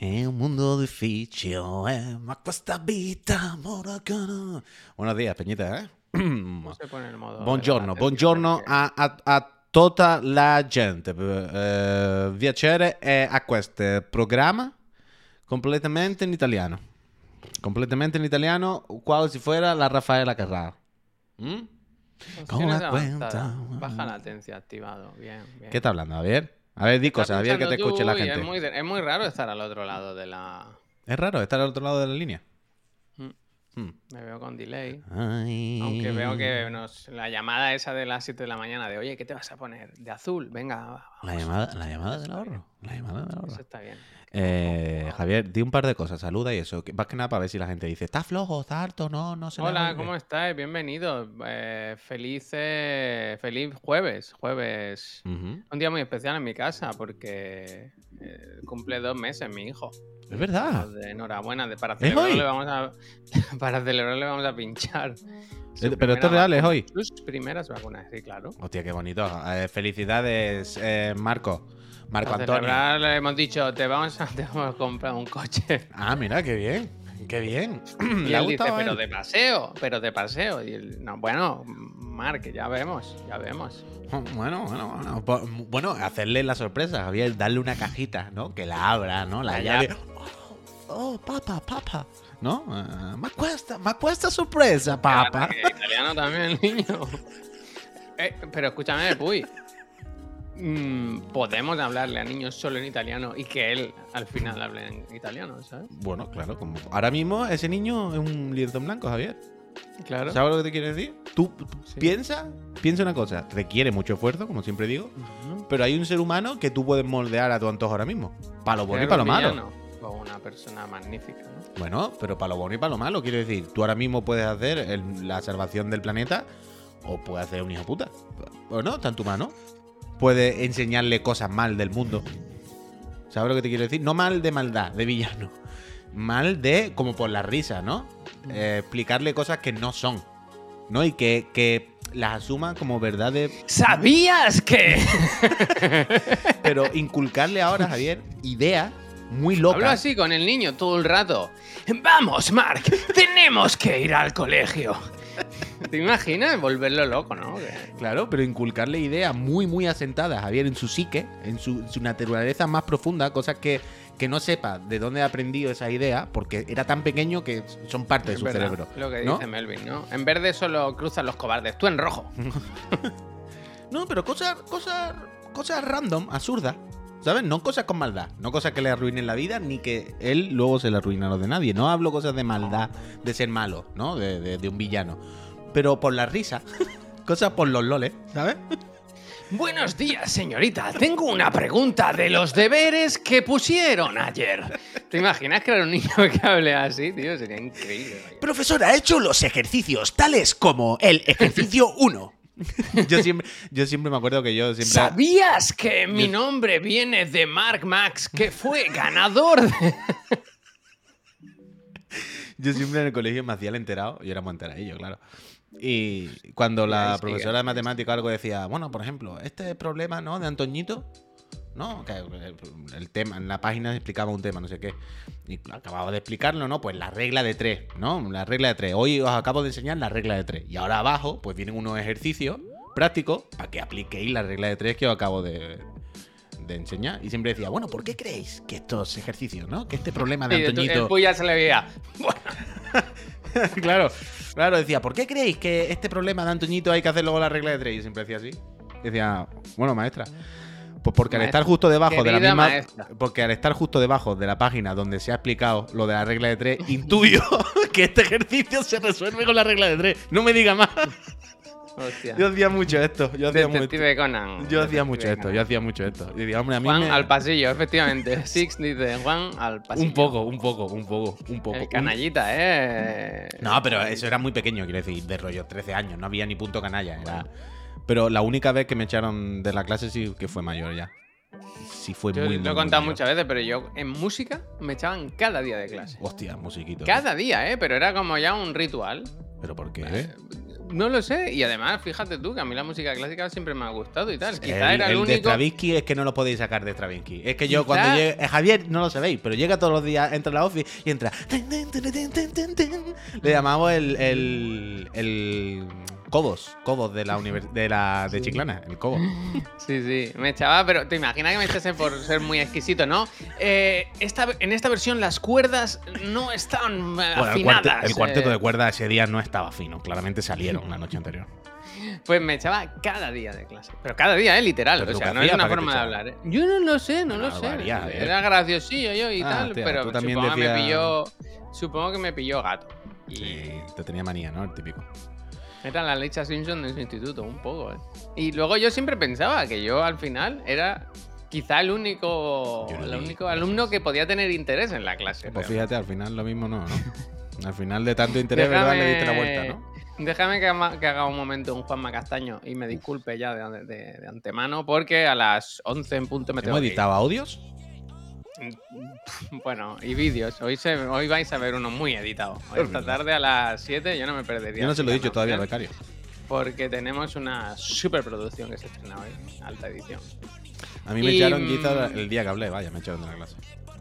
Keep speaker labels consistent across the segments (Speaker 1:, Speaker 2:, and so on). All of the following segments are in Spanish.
Speaker 1: È un mundo difficile, eh, ma questa vita moracana. Buenos días, Peñita, ¿eh?
Speaker 2: ¿Cómo se pone el modo?
Speaker 1: Buongiorno,
Speaker 2: la
Speaker 1: buongiorno a, a, a tutta la gente. Eh, piacere è a questo programma completamente in italiano. Completamente in italiano, quasi si fuera la Rafaela Carrà. ¿Mm? ¿Cómo
Speaker 2: Opciones
Speaker 1: da
Speaker 2: avanzadas.
Speaker 1: cuenta?
Speaker 2: Baja latencia activado. Bien, bien.
Speaker 1: ¿Qué está hablando, Javier? A ver, di cosas, Javier, que te escuche la gente.
Speaker 2: Es muy, es muy raro estar al otro lado de la.
Speaker 1: Es raro estar al otro lado de la línea.
Speaker 2: Mm.
Speaker 1: Hmm.
Speaker 2: Me veo con delay.
Speaker 1: Ay.
Speaker 2: Aunque veo que nos, la llamada esa de las 7 de la mañana de oye, ¿qué te vas a poner? De azul, venga.
Speaker 1: La
Speaker 2: vamos".
Speaker 1: llamada, la llamada del ahorro. La llamada del ahorro.
Speaker 2: Eso está bien.
Speaker 1: Eh, Javier, di un par de cosas, saluda y eso. Más que nada para ver si la gente dice, está flojo, está harto, no, no se
Speaker 2: Hola,
Speaker 1: oye".
Speaker 2: ¿cómo estáis? Bienvenidos. Eh, feliz, eh, feliz jueves. Jueves. Un día muy especial en mi casa porque eh, cumple dos meses mi hijo.
Speaker 1: Es verdad.
Speaker 2: De enhorabuena, de, para
Speaker 1: ¿Es
Speaker 2: celebrarlo
Speaker 1: hoy?
Speaker 2: le vamos a para celebrarlo le vamos a pinchar. su
Speaker 1: Eh, pero esto es real, hoy.
Speaker 2: Sus primeras vacunas, sí, claro.
Speaker 1: Hostia, qué bonito. Eh, felicidades, eh, Marco. Marco
Speaker 2: Para
Speaker 1: Antonio.
Speaker 2: celebrar le hemos dicho, te vamos a, te vamos a comprar un coche.
Speaker 1: Ah, mira, qué bien. Qué bien.
Speaker 2: Y él dice, pero de paseo, pero de paseo. Y él, no, bueno, Mark, ya vemos, ya vemos.
Speaker 1: Bueno, bueno, bueno. Po- Bueno, hacerle la sorpresa, Javier, darle una cajita, ¿no? Que la abra, ¿no? La
Speaker 2: La
Speaker 1: llave. Oh, oh, papá, papá. ¿No? Ah, me cuesta, me cuesta sorpresa.
Speaker 2: Que Italiano también, niño. Eh, pero escúchame, Puy. Mm, podemos hablarle a niños solo en italiano y que él al final hable en italiano, ¿sabes?
Speaker 1: Bueno, claro, como ahora mismo ese niño es un lienzo en blanco, Javier.
Speaker 2: Claro.
Speaker 1: ¿Sabes lo que te quiero decir? Tú
Speaker 2: Sí.
Speaker 1: piensa, piensa una cosa, requiere mucho esfuerzo, como siempre digo, pero hay un ser humano que tú puedes moldear a tu antojo ahora mismo. Para lo bueno y para lo malo.
Speaker 2: O una persona magnífica, ¿no?
Speaker 1: Bueno, pero para lo bueno y para lo malo, quiero decir, tú ahora mismo puedes hacer el- la salvación del planeta o puedes hacer un hijo puta. Bueno, está en tu mano. Puedes enseñarle cosas mal del mundo. ¿Sabes lo que te quiero decir? No mal de maldad, de villano. Mal de, como por la risa, ¿no? Eh, explicarle cosas que no son. ¿No? Y que, que las asuma como verdades.
Speaker 2: ¿Sabías que?
Speaker 1: Pero inculcarle ahora, Javier, ideas muy
Speaker 2: Hablo
Speaker 1: locas.
Speaker 2: así con el niño todo el rato. Vamos, Mark, tenemos que ir al colegio. ¿Te imaginas? Volverlo loco, ¿no?
Speaker 1: Claro, pero inculcarle ideas muy, muy asentadas, Javier, en su psique, en su, su naturaleza más profunda, cosas que, que no sepa de dónde ha aprendido esa idea, porque era tan pequeño que son parte de su
Speaker 2: verdad,
Speaker 1: cerebro.
Speaker 2: Lo que
Speaker 1: ¿no?
Speaker 2: dice Melvin, ¿no? En verde solo cruzan los cobardes, tú en rojo.
Speaker 1: No, pero cosas, cosas, cosas random, absurdas. ¿Sabes? No cosas con maldad. No cosas que le arruinen la vida, ni que él luego se le arruine a los de nadie. No hablo cosas de maldad, de ser malo, ¿no? De, de- de un villano. Pero por la risa. cosas por los loles, ¿sabes?
Speaker 2: Buenos días, señorita. Tengo una pregunta de los deberes que pusieron ayer. ¿Te imaginas que era un niño que hable así, tío? Sería increíble. vaya.
Speaker 1: Profesor, ha hecho los ejercicios tales como el ejercicio 1. yo, siempre, yo siempre me acuerdo que yo siempre.
Speaker 2: ¿Sabías que mi nombre viene de Mark Max, que fue ganador de...
Speaker 1: Yo siempre en el colegio me hacía el enterado. Yo era muy enteradillo, claro. Y cuando la profesora de matemática algo decía, bueno, por ejemplo, este problema, ¿no? De Antoñito, ¿no? Que el, tema, en la página explicaba un tema, no sé qué. Y acababa de explicarlo, ¿no? Pues la regla de tres, ¿no? La regla de tres. Hoy os acabo de enseñar la regla de tres. Y ahora abajo, pues vienen unos ejercicios prácticos para que apliquéis la regla de tres que os acabo de, de enseñar. Y siempre decía, bueno, ¿por qué creéis que estos ejercicios, ¿no? Que este problema de
Speaker 2: tú-
Speaker 1: Antoñito.
Speaker 2: el se le veía. Bueno,
Speaker 1: claro, claro, decía, ¿por qué creéis que este problema de Antoñito hay que hacer luego la regla de tres? Y siempre decía así. Decía, bueno, maestra. Pues porque al estar justo debajo de la misma.
Speaker 2: maestra.
Speaker 1: Porque al estar justo debajo de la página donde se ha explicado lo de la regla de tres, intuyo que este ejercicio se resuelve con la regla de tres. No me diga más.
Speaker 2: hostia.
Speaker 1: Yo hacía mucho esto. Yo hacía mucho,
Speaker 2: Conan.
Speaker 1: yo hacía mucho esto. Yo hacía mucho esto. Y a mí
Speaker 2: Juan
Speaker 1: me-
Speaker 2: al pasillo, efectivamente. Six dice Juan al pasillo.
Speaker 1: Un poco, un poco, un poco, un poco.
Speaker 2: El
Speaker 1: Un-
Speaker 2: canallita, ¿eh?
Speaker 1: No, pero eso era muy pequeño, quiero decir, de rollo 13 años, no había ni punto canalla. Era... Pero la única vez que me echaron de la clase sí que fue mayor ya. Sí fue
Speaker 2: Yo
Speaker 1: muy,
Speaker 2: lo he
Speaker 1: muy
Speaker 2: contado
Speaker 1: mayor.
Speaker 2: muchas veces, pero yo en música me echaban cada día de clase.
Speaker 1: Hostia, musiquito.
Speaker 2: Cada día, ¿eh? Pero era como ya un ritual.
Speaker 1: ¿Pero por qué?
Speaker 2: Eh, no lo sé. Y además, fíjate tú que a mí la música clásica siempre me ha gustado y tal. Quizá
Speaker 1: el,
Speaker 2: era el,
Speaker 1: el de. Stravinsky es que no lo podéis sacar de Stravinsky. Es que yo
Speaker 2: Quizá-
Speaker 1: cuando llegue. eh, Javier, no lo sabéis, pero llega todos los días, entra a la office y entra. Le llamamos el. el. el. Cobos. Cobos de la univers- de la. de Chiclana. El Cobos.
Speaker 2: Sí, sí, me echaba, pero te imaginas que me echase por ser muy exquisito, ¿no? Eh, esta, en esta versión las cuerdas no están
Speaker 1: Bueno, el,
Speaker 2: afinadas.
Speaker 1: el cuarteto
Speaker 2: eh.
Speaker 1: de cuerdas ese día no estaba fino. Claramente salieron la noche anterior.
Speaker 2: Pues me echaba cada día de clase. Pero cada día, ¿eh? Literal.
Speaker 1: ¿Pero
Speaker 2: O sea, no es una forma de hablar, ¿eh? Yo no lo sé, no lo
Speaker 1: Ah,
Speaker 2: sé.
Speaker 1: varía.
Speaker 2: Era graciosillo yo y
Speaker 1: Ah,
Speaker 2: tal, pero supongo que me pilló. Supongo que me pilló gato. Y
Speaker 1: Sí, te tenía manía, ¿no? El típico.
Speaker 2: Era la Lecha Simpson de su instituto, un poco, ¿eh? Y luego yo siempre pensaba que yo al final era quizá el único,
Speaker 1: no
Speaker 2: el
Speaker 1: vi
Speaker 2: único alumno que podía tener interés en la clase.
Speaker 1: Pues
Speaker 2: realmente.
Speaker 1: fíjate, al final lo mismo no, ¿no? Al final de tanto interés, ¿verdad? Le diste la vuelta, ¿no?
Speaker 2: Déjame que, ama- que haga un momento un Juanma Castaño y me disculpe ya de, de- de antemano porque a las 11 en punto me tengo
Speaker 1: ¿Hemos editado audios?
Speaker 2: Bueno, y vídeos. Hoy, se, hoy vais a ver uno muy editado.
Speaker 1: Es
Speaker 2: Esta tarde a las 7 yo no me perdería.
Speaker 1: Yo no se lo he dicho todavía al becario.
Speaker 2: Porque tenemos una superproducción que se estrena hoy. Alta edición.
Speaker 1: A mí me
Speaker 2: Y,
Speaker 1: echaron
Speaker 2: mm,
Speaker 1: quizá el día que hablé, vaya, me echaron de la clase.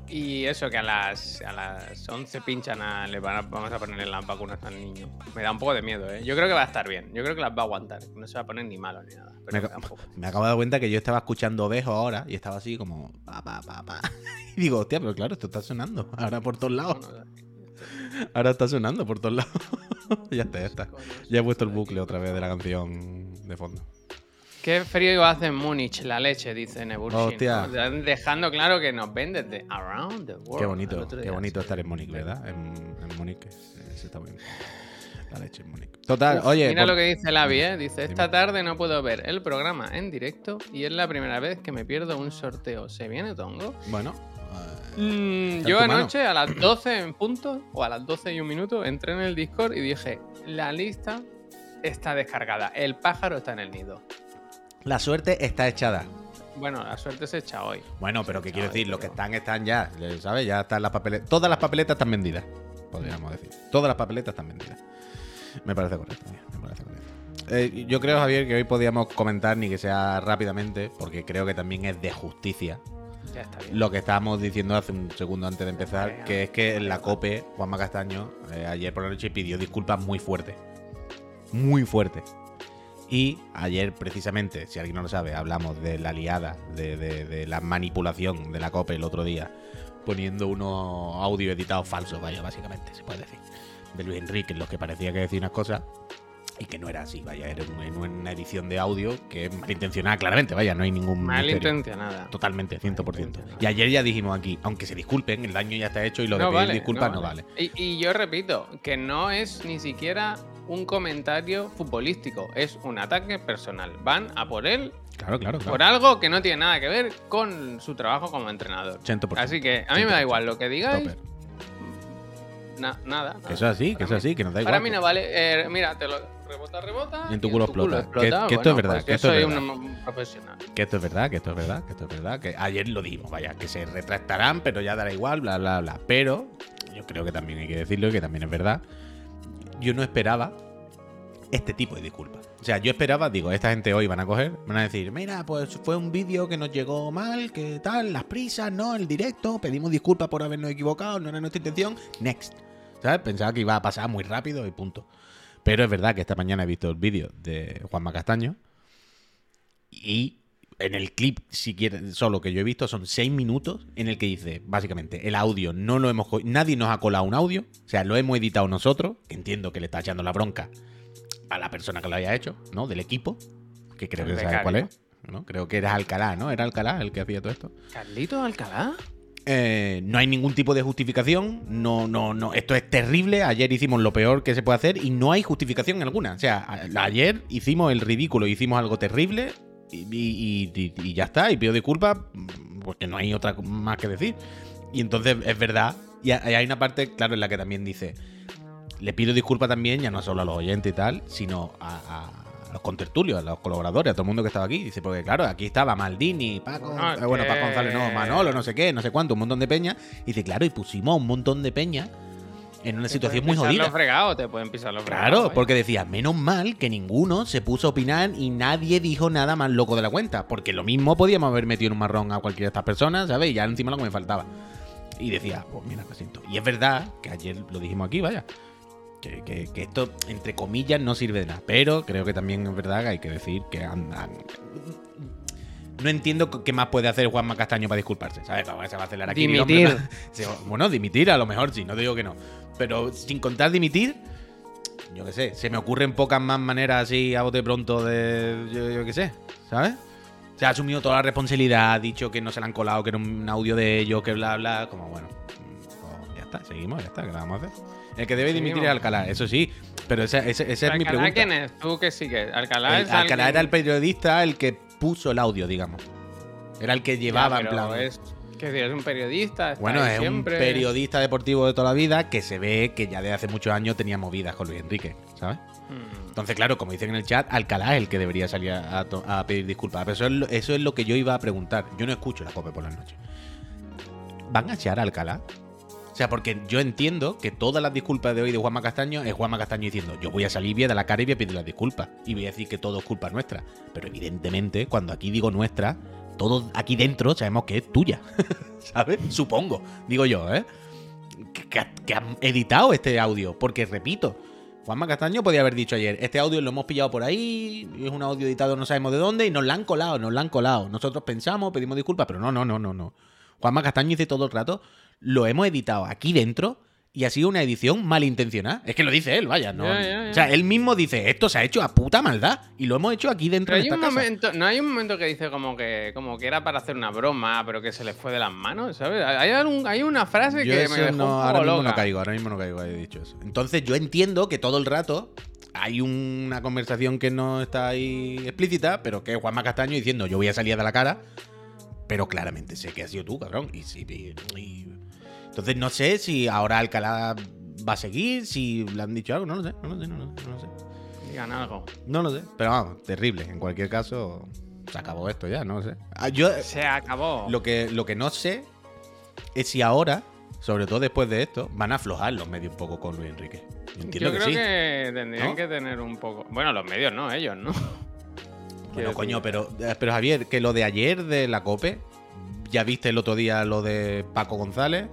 Speaker 2: Y eso, que a las, a las 11 pinchan a, le van a- vamos a ponerle las vacunas al niño. Me da un poco de miedo, ¿eh? Yo creo que va a estar bien. Yo creo que las va a aguantar. No se va a poner ni malo ni nada. Pero
Speaker 1: Me,
Speaker 2: poco.
Speaker 1: me acabo de dar cuenta que yo estaba escuchando ovejo ahora y estaba así como pa, pa, pa, pa. Y digo, hostia, pero claro, esto está sonando ahora por todos lados. Ahora está sonando por todos lados. ya está, ya está. Ya he puesto el bucle otra vez de la canción de fondo.
Speaker 2: Qué frío hace en Múnich, la leche, dice Neburshin.
Speaker 1: Hostia.
Speaker 2: Dejando claro que nos ven desde around the world.
Speaker 1: Qué bonito, qué bonito estar en Múnich, ¿verdad? En, en Múnich se, está bien. La leche en Múnich. Total, oye.
Speaker 2: Mira
Speaker 1: por-
Speaker 2: lo que dice Lavi, ¿eh? Dice,
Speaker 1: Dime.
Speaker 2: esta tarde no puedo ver el programa en directo y es la primera vez que me pierdo un sorteo. ¿Se viene tongo?
Speaker 1: Bueno. eh,
Speaker 2: Mm,
Speaker 1: en
Speaker 2: yo
Speaker 1: mano.
Speaker 2: anoche a las 12 en punto, o a las 12 y un minuto, entré en el Discord y dije, la lista está descargada, el pájaro está en el nido.
Speaker 1: La suerte está echada.
Speaker 2: Bueno, la suerte se echa hoy.
Speaker 1: Bueno, pero ¿qué quiero decir? Los que están, están ya. ¿Sabes? Ya están las papeletas. Todas las papeletas están vendidas. Podríamos decir. Todas las papeletas están vendidas. Me parece correcto. Me parece correcto. Eh, yo creo, Javier, que hoy podíamos comentar, ni que sea rápidamente, porque creo que también es de justicia,
Speaker 2: Ya está bien.
Speaker 1: lo que estábamos diciendo hace un segundo antes de empezar, que es que en la COPE, Juanma Castaño, eh, ayer por la noche pidió disculpas muy fuertes. Muy fuertes. Y ayer, precisamente, si alguien no lo sabe, hablamos de la liada, de, de- de la manipulación de la COPE el otro día, poniendo unos audios editados falsos, vaya, básicamente, se puede decir, de Luis Enrique, en los que parecía que decía unas cosas y que no era así, vaya, era una edición de audio que es malintencionada, claramente, vaya, no hay ningún.
Speaker 2: Malintencionada.
Speaker 1: Totalmente, 100%.
Speaker 2: Malintencionada.
Speaker 1: Y ayer ya dijimos aquí, aunque se disculpen, el daño ya está hecho y lo de
Speaker 2: No
Speaker 1: pedir
Speaker 2: vale,
Speaker 1: disculpas no vale.
Speaker 2: Y, y yo repito, que no es ni siquiera un comentario futbolístico, es un ataque personal. Van a por él
Speaker 1: Claro, claro, claro.
Speaker 2: por algo que no tiene nada que ver con su trabajo como entrenador.
Speaker 1: 100%.
Speaker 2: Así que a mí me da igual lo que digáis. Na- nada.
Speaker 1: Que
Speaker 2: nada.
Speaker 1: eso es así, que eso así, que nos da igual.
Speaker 2: Para mí no vale. eh, mira, te lo rebota, rebota.
Speaker 1: Y en tu culo explota. Que- que esto es verdad,
Speaker 2: pues
Speaker 1: que esto es verdad. Que esto es verdad, que esto es verdad, que esto es verdad. Que ayer lo dijimos, vaya, que se retractarán, pero ya dará igual, bla, bla, bla. Pero yo creo que también hay que decirlo y que también es verdad. Yo no esperaba este tipo de disculpas. O sea, yo esperaba, digo, esta gente hoy van a coger, van a decir, mira, pues fue un vídeo que nos llegó mal, que tal, las prisas, no, el directo, pedimos disculpas por habernos equivocado, no era nuestra intención, next. ¿Sabes? Pensaba que iba a pasar muy rápido y punto. Pero es verdad que esta mañana he visto el vídeo de Juanma Castaño y en el clip, si quieren, solo que yo he visto, son seis minutos en el que dice, básicamente, el audio no lo hemos... Nadie nos ha colado un audio, o sea, lo hemos editado nosotros, que entiendo que le está echando la bronca a la persona que lo haya hecho, ¿no? Del equipo, que creo
Speaker 2: El
Speaker 1: que sabes cuál es. ¿no? Creo que era Alcalá, ¿no? Era Alcalá el que hacía todo esto.
Speaker 2: ¿Carlito Alcalá?
Speaker 1: Eh, no hay ningún tipo de justificación. No, no, no. Esto es terrible. Ayer hicimos lo peor que se puede hacer y no hay justificación alguna. O sea, ayer hicimos el ridículo, hicimos algo terrible y, y- y- y ya está. Y pido disculpas porque no hay otra más que decir. Y entonces es verdad. Y ha- y hay una parte, claro, en la que también dice: Le pido disculpas también, ya no solo a los oyentes y tal, sino a. a los contertulios, a los colaboradores, a todo el mundo que estaba aquí. Dice, porque claro, aquí estaba Maldini, Paco,
Speaker 2: Bueno, es
Speaker 1: eh, bueno, Paco González no, Manolo, no sé qué, no sé cuánto, un montón de peña. Y dice, claro, y pusimos un montón de peña en una
Speaker 2: Te
Speaker 1: situación muy
Speaker 2: pisar los
Speaker 1: jodida.
Speaker 2: fregados, te pueden pisar los fregados.
Speaker 1: Claro,
Speaker 2: vaya.
Speaker 1: porque decía, menos mal que ninguno se puso a opinar y nadie dijo nada más loco de la cuenta. Porque lo mismo podíamos haber metido en un marrón a cualquiera de estas personas, ¿sabes? Y ya encima lo que me faltaba. Y decía, pues mira, lo siento. Y es verdad, que ayer lo dijimos aquí, vaya. Que, que- que esto, entre comillas, no sirve de nada. Pero creo que también es verdad que hay que decir que andan. No entiendo qué más puede hacer Juanma Castaño para disculparse. ¿Sabes? Se va a acelerar aquí. hombre,
Speaker 2: Dimitir.
Speaker 1: Bueno, dimitir a lo mejor sí, no digo que no. Pero sin contar dimitir, yo qué sé, se me ocurren pocas más maneras así a bote pronto de. Yo, yo qué sé, ¿sabes? Se ha asumido toda la responsabilidad, ha dicho que no se la han colado, que era un audio de ellos, que bla, bla. Como bueno, pues ya está, seguimos, ya está, ¿qué vamos a hacer? El que debe dimitir es Alcalá, eso sí, pero esa, esa- esa es mi
Speaker 2: ¿Alcalá
Speaker 1: pregunta.
Speaker 2: quién es? ¿Tú qué sigues? Alcalá
Speaker 1: El-
Speaker 2: es
Speaker 1: Alcalá
Speaker 2: alguien-
Speaker 1: era el periodista el que puso el audio, digamos. Era el que
Speaker 2: Ya,
Speaker 1: llevaba en
Speaker 2: pero
Speaker 1: plan.
Speaker 2: Es, ¿qué decir, es un periodista. está
Speaker 1: Bueno,
Speaker 2: ahí
Speaker 1: es
Speaker 2: siempre.
Speaker 1: un periodista deportivo de toda la vida que se ve que ya desde hace muchos años tenía movidas con Luis Enrique, ¿sabes?
Speaker 2: Mm.
Speaker 1: Entonces, claro, como dicen en el chat, Alcalá es el que debería salir a pedir disculpas. Pero eso es, lo, eso es lo que yo iba a preguntar. Yo no escucho la COPE por las noches. ¿Van a echar a Alcalá? O sea, porque yo entiendo que todas las disculpas de hoy de Juanma Castaño es Juanma Castaño diciendo yo voy a salir, a dar la cara y voy a pedir las disculpas. Y voy a decir que todo es culpa nuestra. Pero evidentemente, cuando aquí digo nuestra, todo aquí dentro sabemos que es tuya. ¿Sabes? Supongo. Digo yo, ¿eh? Que, que ha- que han editado este audio. Porque, repito, Juanma Castaño podía haber dicho ayer, este audio lo hemos pillado por ahí, es un audio editado no sabemos de dónde, y nos la han colado, nos la han colado. Nosotros pensamos, pedimos disculpas, pero no, no, no, no, no. Juanma Castaño dice todo el rato, lo hemos editado aquí dentro y ha sido una edición malintencionada. Es que lo dice él, vaya, ¿no?
Speaker 2: Ya, ya, ya.
Speaker 1: O sea, él mismo dice, esto se ha hecho a puta maldad y lo hemos hecho aquí dentro
Speaker 2: Pero
Speaker 1: de esta casa.
Speaker 2: momento, no hay un momento que dice como que, como que era para hacer una broma, pero que se le fue de las manos, ¿sabes? Hay, hay una frase
Speaker 1: Yo
Speaker 2: que
Speaker 1: eso
Speaker 2: me dejó
Speaker 1: no,
Speaker 2: un
Speaker 1: ahora mismo
Speaker 2: loca.
Speaker 1: no caigo, ahora mismo no caigo, he dicho eso. Entonces yo entiendo que todo el rato hay una conversación que no está ahí explícita, pero que es Juanma Castaño diciendo yo voy a salir de la cara, pero claramente sé que has sido tú, cabrón. Y, y- y- Entonces no sé si ahora Alcalá va a seguir, si le han dicho algo, no lo sé, no lo sé, no lo sé. No lo sé,
Speaker 2: Digan algo.
Speaker 1: no lo sé. Pero vamos, terrible. En cualquier caso, se acabó esto ya, no lo sé. Ah, Yo,
Speaker 2: Se acabó.
Speaker 1: lo que, lo que no sé es si ahora, sobre todo después de esto, van a aflojar los medios un poco con Luis Enrique. Yo Entiendo
Speaker 2: Yo
Speaker 1: que
Speaker 2: creo
Speaker 1: sí.
Speaker 2: que tendrían
Speaker 1: ¿No?
Speaker 2: que tener un poco. Bueno, los medios no, ellos, ¿no?
Speaker 1: Bueno, coño, pero, pero Javier, que lo de ayer de la COPE, ya viste el otro día lo de Paco González,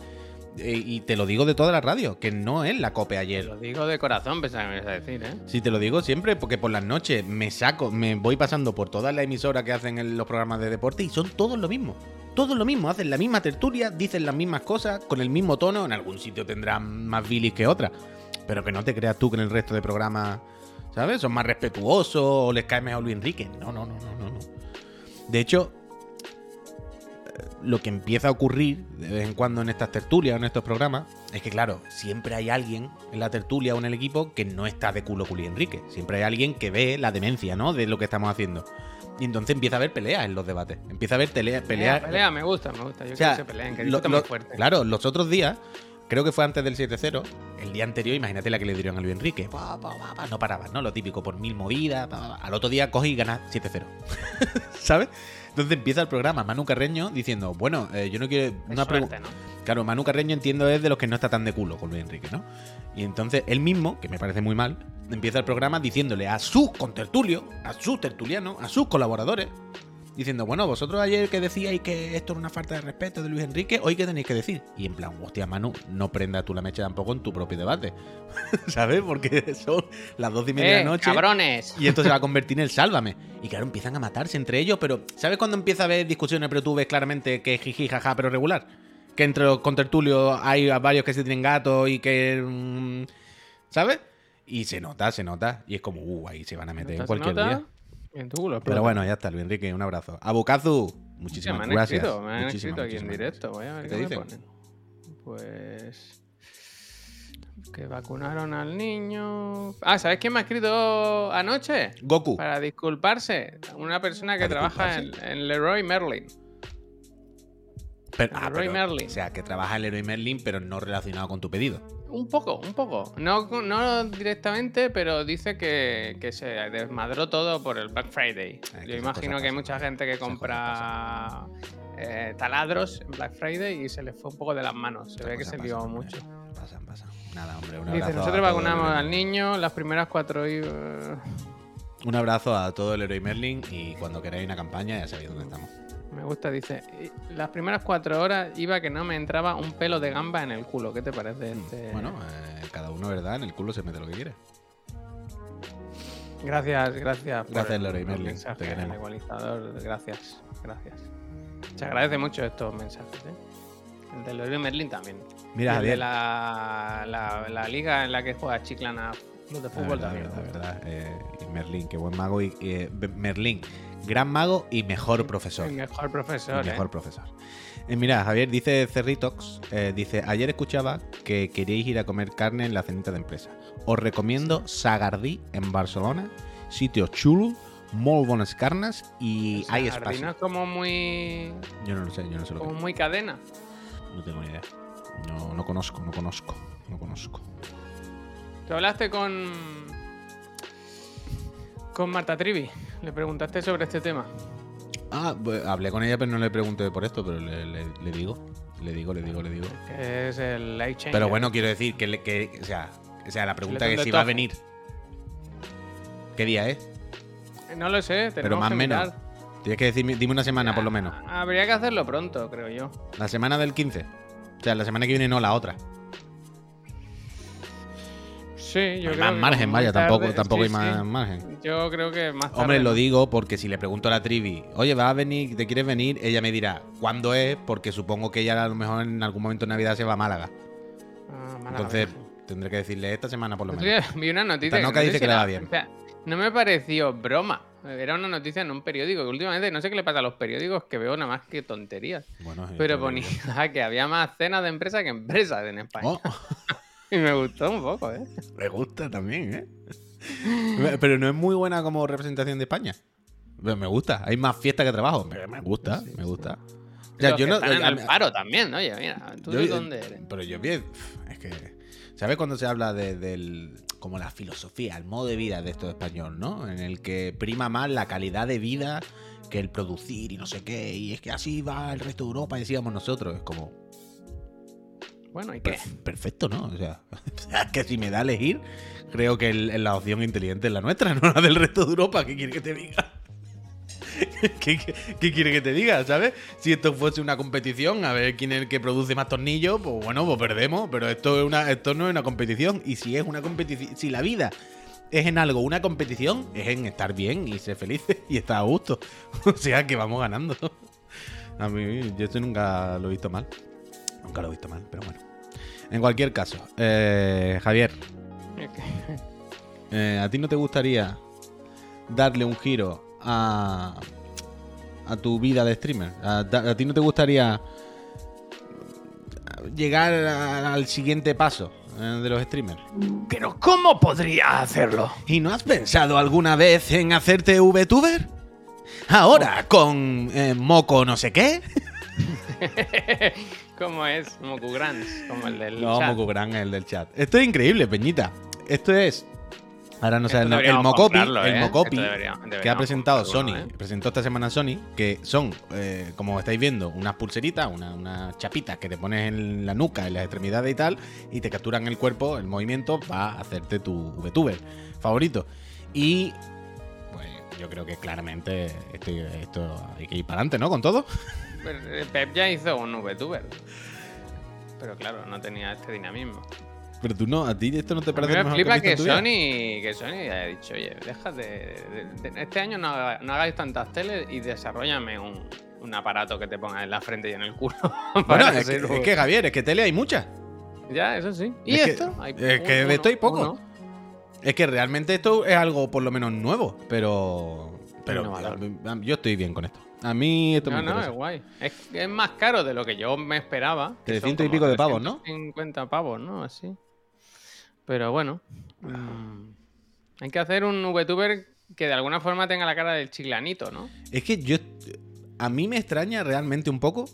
Speaker 1: eh, y te lo digo de toda la radio, que no es la COPE ayer.
Speaker 2: Lo digo de corazón, pensaba que me ibas a decir, ¿eh?
Speaker 1: Sí, te lo digo siempre, porque por las noches me saco, me voy pasando por todas las emisoras que hacen en los programas de deporte y son todos lo mismo. Todos lo mismo, hacen la misma tertulia, dicen las mismas cosas, con el mismo tono, en algún sitio tendrán más bilis que otra. Pero que no te creas tú que en el resto de programas, ¿sabes? Son más respetuosos o les cae mejor Luis Enrique. No, no, no, no, no. De hecho, lo que empieza a ocurrir de vez en cuando en estas tertulias o en estos programas es que, claro, siempre hay alguien en la tertulia o en el equipo que no está de culo Luis Enrique. Siempre hay alguien que ve la demencia, ¿no? De lo que estamos haciendo. Y entonces empieza a haber peleas en los debates. Empieza a haber pelea-
Speaker 2: Pelea,
Speaker 1: peleas.
Speaker 2: pelea, me gusta, me gusta. Yo
Speaker 1: O sea,
Speaker 2: que se peleen, que
Speaker 1: lo- lo-
Speaker 2: muy fuerte.
Speaker 1: Claro, los otros días, creo que fue antes del 7-0, el día anterior, imagínate la que le dieron a Luis Enrique. Pa, pa, pa, pa, no parabas, ¿no? Lo típico, por mil movidas. Al otro día coge y gana 7-0. ¿Sabes? Entonces empieza el programa Manu Carreño diciendo, bueno, eh, yo no quiero... Una
Speaker 2: suerte, ¿no?
Speaker 1: Claro, Manu Carreño entiendo es de los que no está tan de culo con Luis Enrique, ¿no? Y entonces él mismo, que me parece muy mal, empieza el programa diciéndole a sus contertulios, a sus tertulianos, a sus colaboradores, diciendo, bueno, vosotros ayer que decíais que esto era una falta de respeto de Luis Enrique, hoy qué tenéis que decir. Y en plan, hostia, Manu, no prendas tú la mecha tampoco en tu propio debate. ¿Sabes? Porque son las dos y media de
Speaker 2: ¡Eh,
Speaker 1: la noche.
Speaker 2: cabrones!
Speaker 1: Y esto se va a convertir en el sálvame. Y claro, empiezan a matarse entre ellos, pero ¿sabes cuando empieza a haber discusiones, pero tú ves claramente que es jiji, jaja, pero regular? Que entre los contertulios hay varios que se tienen gatos y que... mm, ¿Sabes? Y se nota, se nota. Y es como, uh, ahí se van a meter en
Speaker 2: ¿Se
Speaker 1: cualquier día.
Speaker 2: En tu culo,
Speaker 1: Pero bueno, ya está, Luis Enrique, un abrazo. Abukazu, muchísimas
Speaker 2: me han
Speaker 1: gracias.
Speaker 2: escrito, me han
Speaker 1: Muchísimas,
Speaker 2: escrito aquí en directo. Voy a ver
Speaker 1: ¿Qué
Speaker 2: qué,
Speaker 1: te
Speaker 2: me
Speaker 1: dicen?
Speaker 2: ponen. Pues. Que vacunaron al niño. Ah, ¿sabes quién me ha escrito anoche?
Speaker 1: Goku.
Speaker 2: Para disculparse. Una persona que
Speaker 1: ¿Para
Speaker 2: trabaja en, en Leroy Merlin.
Speaker 1: Pero- ah,
Speaker 2: Leroy
Speaker 1: pero-
Speaker 2: Merlin.
Speaker 1: O sea, que trabaja en Leroy Merlin, pero no relacionado con tu pedido.
Speaker 2: Un poco, un poco. No, no directamente, pero dice que, que se desmadró todo por el Black Friday.
Speaker 1: Que
Speaker 2: Yo imagino que hay mucha gente que compra eh, taladros en Black Friday y se le fue un poco de las manos. Se ve que se lió mucho.
Speaker 1: Pasan, pasan. Nada, hombre, un
Speaker 2: Dice, nosotros vacunamos al niño, las primeras cuatro... y-
Speaker 1: Un abrazo a todo el héroe Merlin y cuando queráis una campaña ya sabéis dónde estamos.
Speaker 2: Me gusta, dice. "Y Las primeras cuatro horas iba que no me entraba un pelo de gamba en el culo. ¿Qué te parece este?
Speaker 1: Bueno, eh, cada uno, ¿verdad? En el culo se mete lo que quiere.
Speaker 2: Gracias, gracias.
Speaker 1: Gracias,
Speaker 2: el
Speaker 1: Merlin, te queremos.
Speaker 2: igualizador. Gracias, gracias. Se agradece mucho estos mensajes, ¿eh? El de Leroy Merlin también.
Speaker 1: Mira,
Speaker 2: el de la, la, la liga en la que juega Chiclana Club de
Speaker 1: La
Speaker 2: Fútbol
Speaker 1: verdad,
Speaker 2: también.
Speaker 1: la verdad, eh, y Merlin, qué buen mago. Y, eh, Merlin, gran mago y mejor profesor.
Speaker 2: El mejor profesor, ¿eh?
Speaker 1: mejor profesor. Eh, mira, Javier dice Cerritox, eh, dice, ayer escuchaba que queríais ir a comer carne en la cenita de empresa. Os recomiendo Sagardí en Barcelona, sitio chulo, molt bones carnes y hay espacio.
Speaker 2: es como muy,
Speaker 1: Yo no lo sé, yo no sé lo que
Speaker 2: como muy cadena.
Speaker 1: No tengo ni idea. No, no conozco, no conozco, no conozco.
Speaker 2: Tú hablaste con. con Marta Trivi. Le preguntaste sobre este tema.
Speaker 1: Ah, pues, hablé con ella, pero no le pregunté por esto, pero le, le- le digo. Le digo, le digo, le digo.
Speaker 2: Que es el life changer.
Speaker 1: Pero bueno, quiero decir que, le- que o, sea, o sea, la pregunta
Speaker 2: de
Speaker 1: si va a
Speaker 2: tofu.
Speaker 1: venir. ¿Qué día es?
Speaker 2: Eh, No lo sé, tenemos
Speaker 1: Pero más o
Speaker 2: que
Speaker 1: menos.
Speaker 2: mirar.
Speaker 1: Tienes que decirme, dime una semana por lo menos.
Speaker 2: Habría que hacerlo pronto, creo yo.
Speaker 1: La semana del 15. O sea, la semana que viene no, la otra.
Speaker 2: Sí, yo
Speaker 1: hay
Speaker 2: creo
Speaker 1: más
Speaker 2: que
Speaker 1: margen, vaya, tampoco, tampoco
Speaker 2: sí,
Speaker 1: hay más
Speaker 2: sí.
Speaker 1: margen.
Speaker 2: Yo creo que más tarde.
Speaker 1: Hombre, lo digo porque si le pregunto a la Trivi, oye, ¿vas a venir? ¿Te quieres venir? Ella me dirá, ¿cuándo es? Porque supongo que ella a lo mejor en algún momento de Navidad se va a Málaga.
Speaker 2: Ah, Málaga,
Speaker 1: Entonces, tendré que decirle esta semana por lo menos.
Speaker 2: vi una noticia.
Speaker 1: Tanoca
Speaker 2: no
Speaker 1: dice que le va bien.
Speaker 2: o sea, no me pareció broma. Era una noticia en un periódico. Que últimamente no sé qué le pasa a los periódicos que veo nada más que tonterías.
Speaker 1: Bueno,
Speaker 2: Pero ponía que había más cenas de empresa que empresas en España.
Speaker 1: Oh,
Speaker 2: Y me gustó un poco, ¿eh?
Speaker 1: me gusta también, ¿eh? Pero no es muy buena como representación de España. Pero me gusta. Hay más fiesta que trabajo. Me, me gusta, me gusta. O sea, yo no.
Speaker 2: están en
Speaker 1: a-
Speaker 2: el paro también, ¿no? Oye, mira, ¿tú
Speaker 1: yo-
Speaker 2: de dónde eres?
Speaker 1: Pero yo vi. Es que. ¿Sabes cuando se habla de, del. como la filosofía, el modo de vida de esto español, ¿no? En el que prima más la calidad de vida que el producir y no sé qué. Y es que así va el resto de Europa, decíamos nosotros. Es como.
Speaker 2: Bueno, ¿y qué?
Speaker 1: perf- perfecto, ¿no? O sea, que si me da a elegir, creo que la opción inteligente es la nuestra, no la del resto de Europa. ¿Qué quiere que te diga? ¿Qué, qué, qué quiere que te diga, sabes? Si esto fuese una competición, a ver quién es el que produce más tornillos, pues bueno, pues perdemos. Pero esto, es una, esto no es una competición. Y si es una competición, si la vida es en algo una competición, es en estar bien y ser felices y estar a gusto. O sea que vamos ganando. A mí, yo esto nunca lo he visto mal. Nunca lo he visto mal, pero bueno. En cualquier caso, eh, Javier, eh, ¿a ti no te gustaría darle un giro a, a tu vida de streamer? ¿A, ti no te gustaría llegar a- al siguiente paso eh, de los streamers?
Speaker 2: Pero ¿cómo podría hacerlo?
Speaker 1: ¿Y no has pensado alguna vez en hacerte VTuber? Ahora, con eh, Moco no sé qué.
Speaker 2: ¿Cómo es? Mokugrans, como el del
Speaker 1: No,
Speaker 2: chat.
Speaker 1: Mokugran, el del chat. Esto es increíble, Peñita. Esto es. Ahora no sé el, nombre. el
Speaker 2: deberíamos
Speaker 1: Mocopi, el
Speaker 2: ¿eh?
Speaker 1: Mocopi
Speaker 2: debería-
Speaker 1: que ha presentado Sony,
Speaker 2: ¿eh?
Speaker 1: presentó esta semana Sony, que son, eh, como estáis viendo, unas pulseritas, una- unas chapitas que te pones en la nuca, en las extremidades y tal, y te capturan el cuerpo, el movimiento, para hacerte tu VTuber favorito. Y pues yo creo que claramente esto, esto hay que ir para adelante, ¿no? Con todo.
Speaker 2: Eh, Pep ya hizo un VTuber. Pero claro, no tenía este dinamismo.
Speaker 1: Pero tú no, a ti esto no te
Speaker 2: A mí
Speaker 1: parece
Speaker 2: me flipa que? Sony, que Sony haya dicho, oye, déjate. de- de- de- este año no, haga- no hagáis tantas teles y desarrollame un, un aparato que te ponga en la frente y en el culo.
Speaker 1: Bueno, es que, es que, Javier, es que tele hay muchas.
Speaker 2: Ya, eso sí. ¿Y
Speaker 1: Es que-
Speaker 2: esto? Hay
Speaker 1: es que de esto hay poco.
Speaker 2: uno.
Speaker 1: Es que realmente esto es algo por lo menos nuevo, pero. Pero mí- yo estoy bien con esto. A mí esto
Speaker 2: No,
Speaker 1: me
Speaker 2: no, es
Speaker 1: interesa.
Speaker 2: guay. Es, es más caro de lo que yo me esperaba. que son
Speaker 1: 300 y pico de pavos, ¿no?
Speaker 2: 50 pavos, ¿no? Así. Pero bueno. mm, hay que hacer un VTuber que de alguna forma tenga la cara del chiclanito, ¿no?
Speaker 1: Es que yo. A mí me extraña realmente un poco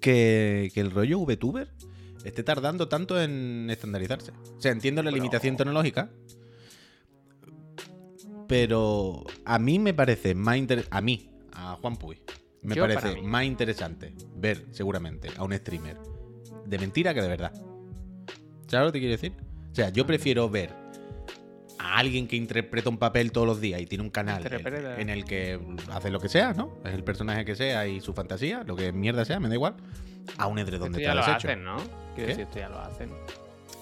Speaker 1: que, que el rollo VTuber esté tardando tanto en estandarizarse. O sea, entiendo la
Speaker 2: Pero-
Speaker 1: limitación tecnológica. Pero a mí me parece más interesante. A mí, a Juan Puy, me
Speaker 2: Yo,
Speaker 1: parece más interesante ver seguramente a un streamer de mentira que de verdad. ¿Sabes lo que te quiero decir? O sea, yo prefiero ver a alguien que interpreta un papel todos los días y tiene un canal en, en el que hace lo que sea, ¿no? Es el personaje que sea y su fantasía, lo que mierda sea, me da igual, a un edredón de
Speaker 2: ya lo hacen, ¿no? Quiero
Speaker 1: ¿Qué?
Speaker 2: decir, esto ya lo hacen.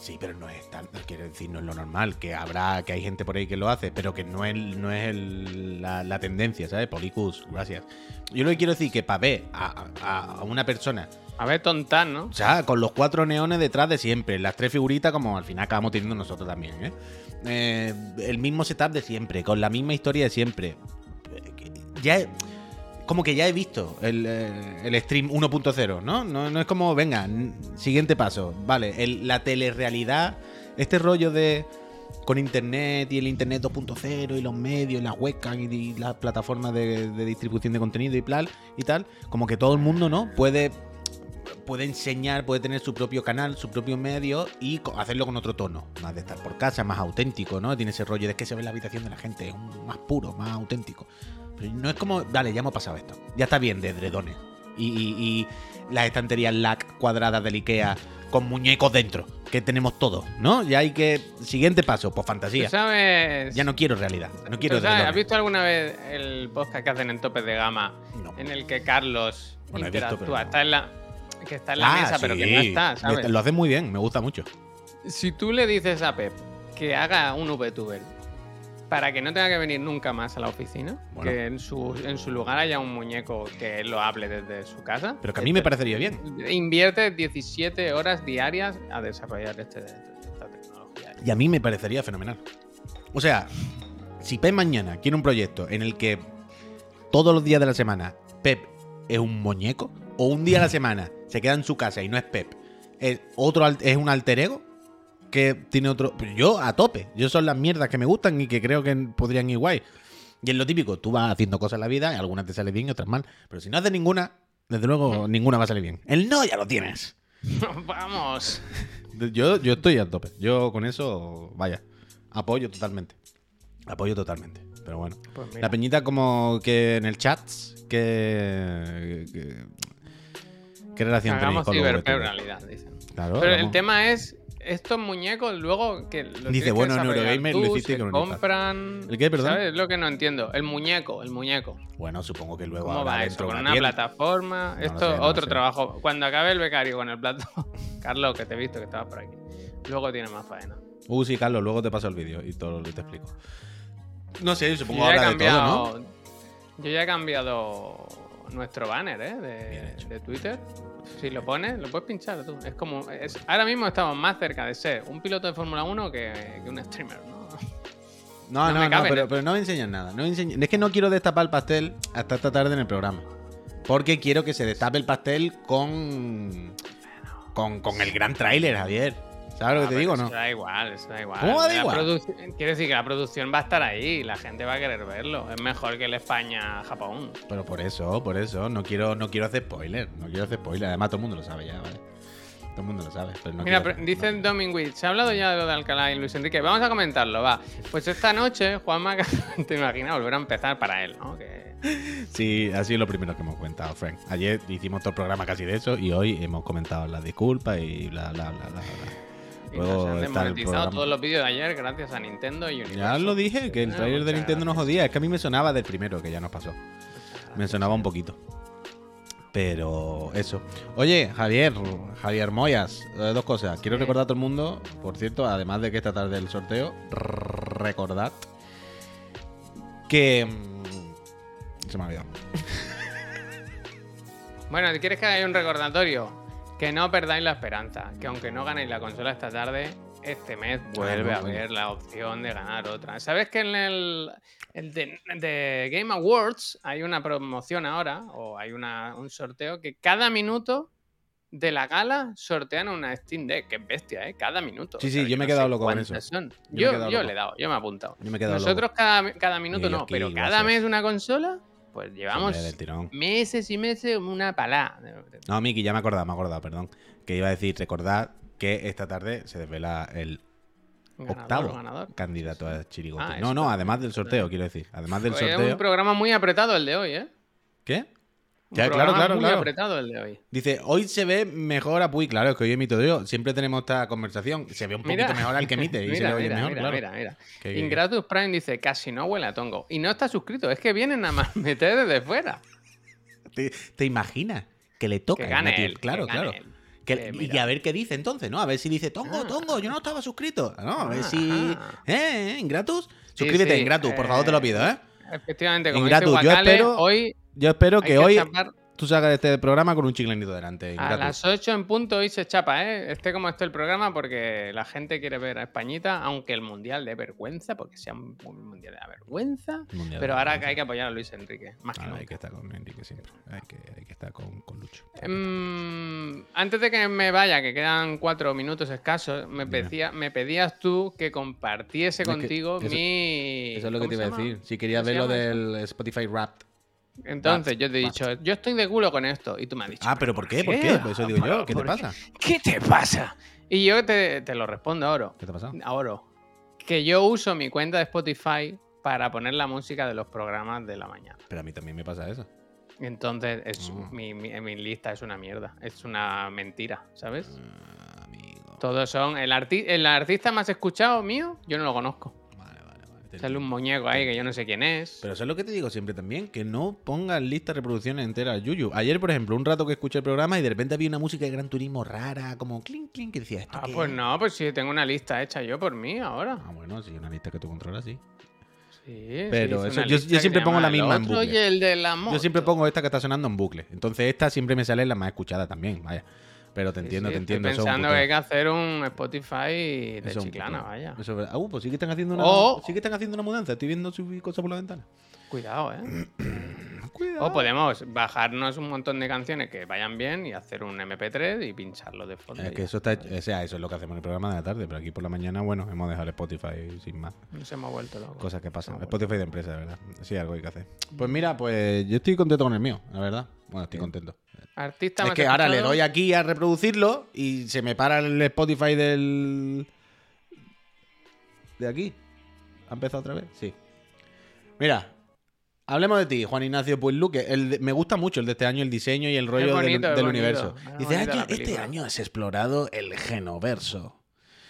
Speaker 1: Sí, pero no es tan, quiero decir, no es lo normal, que habrá, que hay gente por ahí que lo hace, pero que no es, no es el- la, la tendencia, ¿sabes? Policus, gracias. Yo lo que quiero decir que para ver a, a- a una persona,
Speaker 2: A ver, tontas, ¿no?
Speaker 1: o sea, con los cuatro neones detrás de siempre, las tres figuritas como al final acabamos teniendo nosotros también, ¿eh? Eh, el mismo setup de siempre, con la misma historia de siempre. Ya he- como que ya he visto el, eh, el stream 1.0, ¿no? ¿no? No es como, venga, siguiente paso. Vale, la telerrealidad, este rollo de con internet y el internet 2.0 y los medios las webcams y, las plataformas de, distribución de contenido y, plan, y tal, como que todo el mundo, ¿no? Puede puede enseñar, puede tener su propio canal, su propio medio y hacerlo con otro tono. Más de estar por casa, más auténtico, ¿no? Tiene ese rollo de que se ve la habitación de la gente, es más puro, más auténtico. No es como, dale, ya hemos pasado esto. Ya está bien de edredones. Y, y- y las estanterías LAC cuadradas del Ikea con muñecos dentro, que tenemos todos, ¿no? Ya hay que... Siguiente paso, pues
Speaker 2: ¿Tú
Speaker 1: fantasía.
Speaker 2: sabes?
Speaker 1: Ya no quiero realidad, no quiero
Speaker 2: ¿Tú sabes- ¿Has visto alguna vez el podcast que hacen en Topes de Gama
Speaker 1: No.
Speaker 2: en el que Carlos
Speaker 1: Bueno, visto,
Speaker 2: interactúa?
Speaker 1: no.
Speaker 2: Está en la, que está en la
Speaker 1: Ah,
Speaker 2: mesa, pero que no está, ¿sabes?
Speaker 1: Lo hace muy bien, me gusta mucho.
Speaker 2: Si tú le dices a Pep que haga un VTuber para que no tenga que venir nunca más a la oficina,
Speaker 1: Bueno.
Speaker 2: que en su, en su lugar haya un muñeco que lo hable desde su casa.
Speaker 1: Pero que a mí me parecería bien.
Speaker 2: Invierte 17 horas diarias a desarrollar este, esta tecnología.
Speaker 1: Y a mí me parecería fenomenal. O sea, si Pep mañana quiere un proyecto en el que todos los días de la semana Pep es un muñeco, o un día a la semana se queda en su casa y no es Pep, es, otro, es un alter ego que tiene otro... Yo a tope, yo son las mierdas que me gustan y que creo que podrían ir guay. Y es lo típico, tú vas haciendo cosas en la vida y algunas te salen bien y otras mal. Pero si no haces ninguna, desde luego ninguna va a salir bien. El no ya lo tienes.
Speaker 2: Vamos.
Speaker 1: Yo, yo estoy al tope. Yo con eso, vaya, apoyo totalmente. Apoyo totalmente. Pero bueno.
Speaker 2: Pues.
Speaker 1: La peñita como que en el chat, que... que- ¿Qué relación tenéis
Speaker 2: Hagamos
Speaker 1: con
Speaker 2: ciberpep
Speaker 1: VTubers?
Speaker 2: realidad, dicen.
Speaker 1: Claro,
Speaker 2: Pero el tema es, estos muñecos luego que los
Speaker 1: Dice,
Speaker 2: que
Speaker 1: bueno, en
Speaker 2: desarrollar
Speaker 1: Eurogamer
Speaker 2: tú,
Speaker 1: lo hiciste con
Speaker 2: compran...
Speaker 1: ¿El qué, perdón?
Speaker 2: Es lo que no entiendo. El muñeco, el muñeco.
Speaker 1: Bueno, supongo que luego
Speaker 2: ¿Cómo va eso? ¿Con
Speaker 1: una tienda.
Speaker 2: plataforma?
Speaker 1: No lo
Speaker 2: Esto,
Speaker 1: sé, no lo
Speaker 2: otro
Speaker 1: sé.
Speaker 2: trabajo. Cuando acabe el becario con el plato, Carlos, que te he visto que estabas por aquí. Luego tiene más faena.
Speaker 1: Uh, sí, Carlos, luego te paso el vídeo y todo lo que te explico. No sé, supongo
Speaker 2: he
Speaker 1: habla de todo, ¿no?
Speaker 2: yo ya he cambiado nuestro banner ¿eh? De, Twitter. Si lo pones, lo puedes pinchar tú. Es como. es- ahora mismo estamos más cerca de ser un piloto de Fórmula 1 que, que un streamer, ¿no?
Speaker 1: No,
Speaker 2: No
Speaker 1: no, pero,
Speaker 2: ¿no?
Speaker 1: pero no me enseñan nada. No me enseñan- Es que no quiero destapar el pastel hasta esta tarde en el programa. Porque quiero que se destape el pastel con. con, con el gran tráiler, Javier. ¿Sabes lo
Speaker 2: Ah,
Speaker 1: que te
Speaker 2: pero
Speaker 1: digo
Speaker 2: eso
Speaker 1: no?
Speaker 2: da igual, eso da igual.
Speaker 1: ¿Cómo da
Speaker 2: La
Speaker 1: igual?
Speaker 2: Quiere decir que la producción va a estar ahí, la gente va a querer verlo. Es mejor que el España-Japón.
Speaker 1: Pero por eso, por eso. No quiero, no quiero hacer spoiler. No quiero hacer spoiler. Además, todo el mundo lo sabe ya, ¿vale? Todo el mundo lo sabe. Pero no
Speaker 2: Mira,
Speaker 1: quiero-
Speaker 2: pero dice Domingwitch, se ha hablado ya de lo de Alcalá y Luis Enrique. Vamos a comentarlo, va. Pues esta noche, Juanma, te imaginas volver a empezar para él, ¿no? Que
Speaker 1: Sí, ha sido lo primero que hemos comentado, Frank. Ayer hicimos todo el programa casi de eso y hoy hemos comentado las disculpas y bla, bla, bla, bla, bla.
Speaker 2: Y
Speaker 1: Luego
Speaker 2: nos han desmonetizado todos los vídeos de ayer gracias a Nintendo y Universal.
Speaker 1: Ya lo dije, que el
Speaker 2: Ah,
Speaker 1: trailer de Nintendo nos jodía. Es que a mí me sonaba del primero, que ya nos pasó. Me sonaba un poquito. Pero eso. Oye, Javier, Javier Moyas, eh, dos cosas. Quiero recordar a todo el mundo, por cierto, además de que esta tarde el sorteo, recordad que... mm, Se me ha olvidado.
Speaker 2: Bueno, ¿quieres que haya un recordatorio? Que no perdáis la esperanza. Que aunque no ganéis la consola esta tarde, este mes vuelve
Speaker 1: no,
Speaker 2: a haber la opción de ganar otra. ¿Sabes que en el, el de, de Game Awards hay una promoción ahora? O hay una, un sorteo que cada minuto de la gala sortean una Steam Deck. Que bestia, ¿eh? Cada minuto.
Speaker 1: Sí, sí, yo me he
Speaker 2: no
Speaker 1: quedado
Speaker 2: sé
Speaker 1: loco con eso.
Speaker 2: son.
Speaker 1: Yo
Speaker 2: Yo, le he dado, yo me he apuntado.
Speaker 1: Yo me he quedado
Speaker 2: Nosotros cada, cada minuto no, pero cada mes una consola, pues llevamos meses y meses una palá.
Speaker 1: No, Miki, ya me he acordado, me he acordado, perdón. Que iba a decir, recordad que esta tarde se desvela el
Speaker 2: Ganador,
Speaker 1: octavo
Speaker 2: ganador.
Speaker 1: candidato a Chirigote.
Speaker 2: Ah,
Speaker 1: no, no, además del sorteo, quiero decir. Además del
Speaker 2: Oye, Es
Speaker 1: sorteo.
Speaker 2: un programa muy apretado el de hoy, ¿eh?
Speaker 1: ¿Qué?
Speaker 2: Un
Speaker 1: Ya, claro, claro,
Speaker 2: muy
Speaker 1: claro.
Speaker 2: apretado el de hoy.
Speaker 1: Dice, hoy se ve mejor a Puy. Claro, es que hoy emito yo. Siempre tenemos esta conversación. Se ve un poquito mejor al que emite y se
Speaker 2: Mira,
Speaker 1: le oye
Speaker 2: mira,
Speaker 1: mejor,
Speaker 2: mira,
Speaker 1: claro.
Speaker 2: mira, mira.
Speaker 1: Que-
Speaker 2: Ingratus Prime dice, casi no huele a tongo. Y no está suscrito, es que vienen a más meter desde fuera.
Speaker 1: ¿Te, te imaginas? Que le toca.
Speaker 2: Que gane él.
Speaker 1: Claro,
Speaker 2: que gane
Speaker 1: claro.
Speaker 2: él.
Speaker 1: Que-
Speaker 2: Que
Speaker 1: y a ver qué dice entonces, ¿no? A ver si dice, Tongo,
Speaker 2: Ah.
Speaker 1: Tongo, yo no estaba suscrito. No, a ver si.
Speaker 2: Ajá.
Speaker 1: ¿Eh? ¿Ingratus? Suscríbete,
Speaker 2: sí,
Speaker 1: Ingratus, por favor, te lo pido, ¿eh?
Speaker 2: Efectivamente, como
Speaker 1: Ingratus,
Speaker 2: dice
Speaker 1: yo espero
Speaker 2: hoy
Speaker 1: Yo espero que hoy
Speaker 2: chapar
Speaker 1: tú salgas de este programa con un chiclenito delante.
Speaker 2: a
Speaker 1: Ingratus.
Speaker 2: las 8 en punto hoy se chapa, ¿eh? Esté como esté el programa porque la gente quiere ver a Españita, aunque el Mundial de vergüenza, porque sea un un Mundial de vergüenza.
Speaker 1: Mundial
Speaker 2: Pero
Speaker 1: de
Speaker 2: ahora
Speaker 1: vergüenza.
Speaker 2: hay que apoyar a Luis Enrique, más que
Speaker 1: Ahora hay
Speaker 2: nunca.
Speaker 1: que estar con Enrique siempre. Hay que, hay que estar con, con Lucho.
Speaker 2: Mm, antes de que me vaya, que quedan cuatro minutos escasos, me, pedía, me pedías tú que compartiese
Speaker 1: Es que
Speaker 2: contigo
Speaker 1: eso-
Speaker 2: mi.
Speaker 1: Eso es lo que
Speaker 2: ¿cómo
Speaker 1: te iba a decir. Si querías
Speaker 2: ¿Cómo se
Speaker 1: ver lo del Spotify Wrapped.
Speaker 2: Entonces yo te he dicho, yo estoy de culo con esto. Y tú me has dicho.
Speaker 1: Ah, pero ¿por qué? ¿Por qué? Pues eso digo yo. ¿Qué te
Speaker 2: ¿por
Speaker 1: pasa?
Speaker 2: ¿Qué te pasa? Y yo te, te lo respondo ahora.
Speaker 1: ¿Qué te ha pasado?
Speaker 2: Ahora. Que yo uso mi cuenta de Spotify para poner la música de los programas de la mañana.
Speaker 1: Pero a mí también me pasa eso.
Speaker 2: Entonces, es, mi, mi- mi lista es una mierda. Es una mentira, ¿sabes?
Speaker 1: Ah, amigo.
Speaker 2: Todos son. El, arti- el artista más escuchado mío, yo no lo conozco. Sale un muñeco ahí que yo no sé quién es.
Speaker 1: Pero eso es lo que te digo siempre también, que no pongas lista de reproducciones enteras Yuyu. Ayer, por ejemplo, un rato que escuché el programa y de repente había una música de Gran Turismo rara, como clink, clink, que decía esto.
Speaker 2: Ah,
Speaker 1: qué
Speaker 2: pues
Speaker 1: es?".
Speaker 2: no, pues sí, tengo una lista hecha yo por mí ahora.
Speaker 1: Ah, bueno, sí, una lista que tú controlas, sí.
Speaker 2: Sí,
Speaker 1: Pero
Speaker 2: sí,
Speaker 1: eso- yo- siempre pongo la misma en bucle.
Speaker 2: y el de la
Speaker 1: Yo siempre
Speaker 2: moto.
Speaker 1: pongo esta que está sonando en bucle. Entonces esta siempre me sale la más escuchada también, vaya. Pero te entiendo,
Speaker 2: sí,
Speaker 1: te
Speaker 2: estoy
Speaker 1: entiendo. eso es un
Speaker 2: pensando que hay que hacer un Spotify de
Speaker 1: Eso
Speaker 2: chiclana, vaya.
Speaker 1: Eso es verdad. Ah, uh, pues sí que están haciendo una, sí que están haciendo una mudanza. Estoy viendo su cosa por la ventana.
Speaker 2: Cuidado, ¿eh?
Speaker 1: Cuidado.
Speaker 2: O podemos bajarnos un montón de canciones que vayan bien y hacer un MP3 y pincharlo de fondo.
Speaker 1: Es que eso está, o sea, eso es lo que hacemos en el programa de la tarde, pero aquí por la mañana, bueno, hemos dejado el Spotify sin más.
Speaker 2: Nos hemos vuelto locos.
Speaker 1: Cosas que pasan. Spotify de empresa, de verdad. Sí, algo hay que hacer. Pues mira, pues yo estoy contento con el mío, la verdad. Bueno, estoy contento.
Speaker 2: Artista
Speaker 1: Es que ahora le doy aquí a reproducirlo y se me para el Spotify del. de aquí. ¿Ha empezado otra vez? Sí. Mira, hablemos de ti, Juan Ignacio Puigluque. El de- me gusta mucho el de este año, el diseño y el rollo del-
Speaker 2: bonito,
Speaker 1: universo. Dice,
Speaker 2: bonita la
Speaker 1: "Año- este
Speaker 2: película".
Speaker 1: año has explorado el genoverso.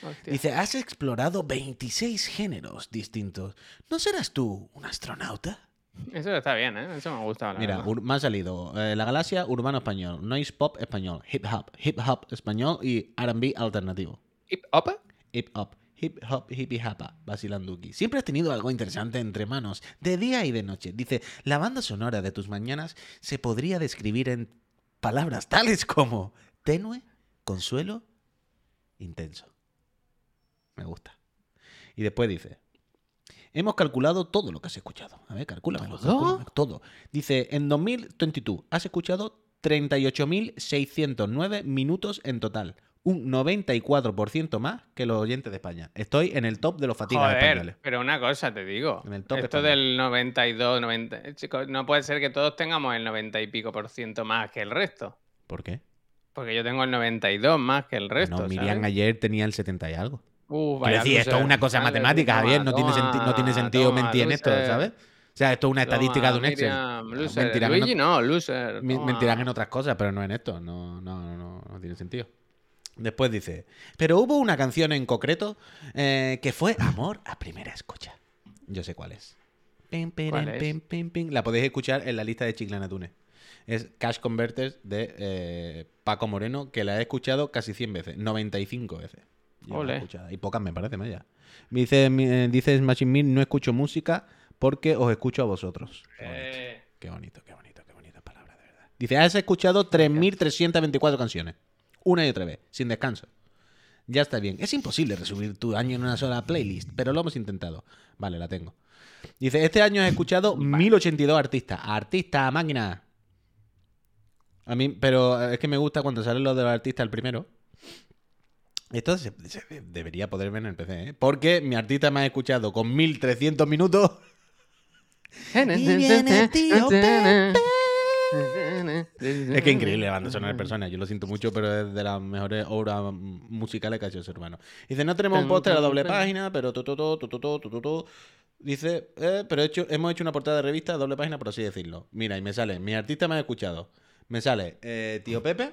Speaker 2: Hostia.
Speaker 1: Dice, has explorado 26 géneros distintos. ¿No serás tú un astronauta?
Speaker 2: Eso está bien, ¿eh? Eso me gusta.
Speaker 1: Mira, me ha salido eh, La Galaxia, Urbano Español, Noise Pop Español, Hip Hop, Hip Hop Español y R&B Alternativo.
Speaker 2: Hip hop.
Speaker 1: Hip Hop, Hip Hop, Hippie Hapa, Basilanduki. Siempre has tenido algo interesante entre manos, de día y de noche. Dice, la banda sonora de tus mañanas se podría describir en palabras tales como tenue, consuelo, intenso. Me gusta. Y después dice, hemos calculado todo lo que has escuchado. A ver, calcúlamelo.
Speaker 2: ¿Todo?
Speaker 1: Todo. Dice, en 2022 has escuchado 38.609 minutos en total. Un 94% más que los oyentes de España. Estoy en el top de los fatigas
Speaker 2: Joder,
Speaker 1: españoles.
Speaker 2: pero una cosa te digo.
Speaker 1: En el top
Speaker 2: Esto
Speaker 1: español.
Speaker 2: del 92, 90. Chicos, no puede ser que todos tengamos el 90 y pico por ciento más que el resto.
Speaker 1: ¿Por qué?
Speaker 2: Porque yo tengo el 92 más que el resto.
Speaker 1: no, Miriam
Speaker 2: ¿sabes?
Speaker 1: ayer tenía el 70 y algo.
Speaker 2: Uh, vaya
Speaker 1: decir, esto es una cosa matemática, Javier. No, tiene, senti- no tiene sentido
Speaker 2: toma,
Speaker 1: mentir en esto. ¿sabes? O sea, esto es una estadística
Speaker 2: Toma,
Speaker 1: de un Excel.
Speaker 2: Miriam, loser.
Speaker 1: Mentirán en
Speaker 2: Luigi no, loser.
Speaker 1: Mi-
Speaker 2: toma.
Speaker 1: Mentirán en otras cosas, pero no en esto. No, no, no, no, no tiene sentido. Después dice, pero hubo una canción en concreto eh, que fue Amor a primera escucha. Yo sé cuál es. La podéis escuchar en la lista de Chiclana Tune. Es Cash Converters de eh, Paco Moreno, que la he escuchado casi 100 veces, 95 veces.
Speaker 2: Ole.
Speaker 1: Y pocas me parece, vaya. Me dice, eh, dice Smashing Meat, no escucho música porque os escucho a vosotros. Qué bonito.
Speaker 2: Eh,
Speaker 1: Qué bonito, qué bonito, qué bonita palabra, de verdad. Dice, has escuchado 3.324 canciones. Una y otra vez, sin descanso. Ya está bien. Es imposible resumir tu año en una sola playlist, pero lo hemos intentado. Vale, la tengo. Dice, este año he escuchado 1.082 artistas. Artista, máquina. A mí, pero es que me gusta cuando salen los de los artistas el primero. Esto se, debería poder ver en el PC, ¿eh? Porque mi artista me ha escuchado con 1300 minutos.
Speaker 2: y
Speaker 1: viene el tío Es que increíble la banda sonora de personas. Yo lo siento mucho, pero es de las mejores obras musicales que ha hecho ser humano. Dice, no tenemos un póster a la doble página, pero to, to, to, Dice, eh, pero he hecho, hemos hecho una portada de revista a doble página, por así decirlo. Mira, y me sale, mi artista me ha escuchado. Me sale eh, Tío Pepe,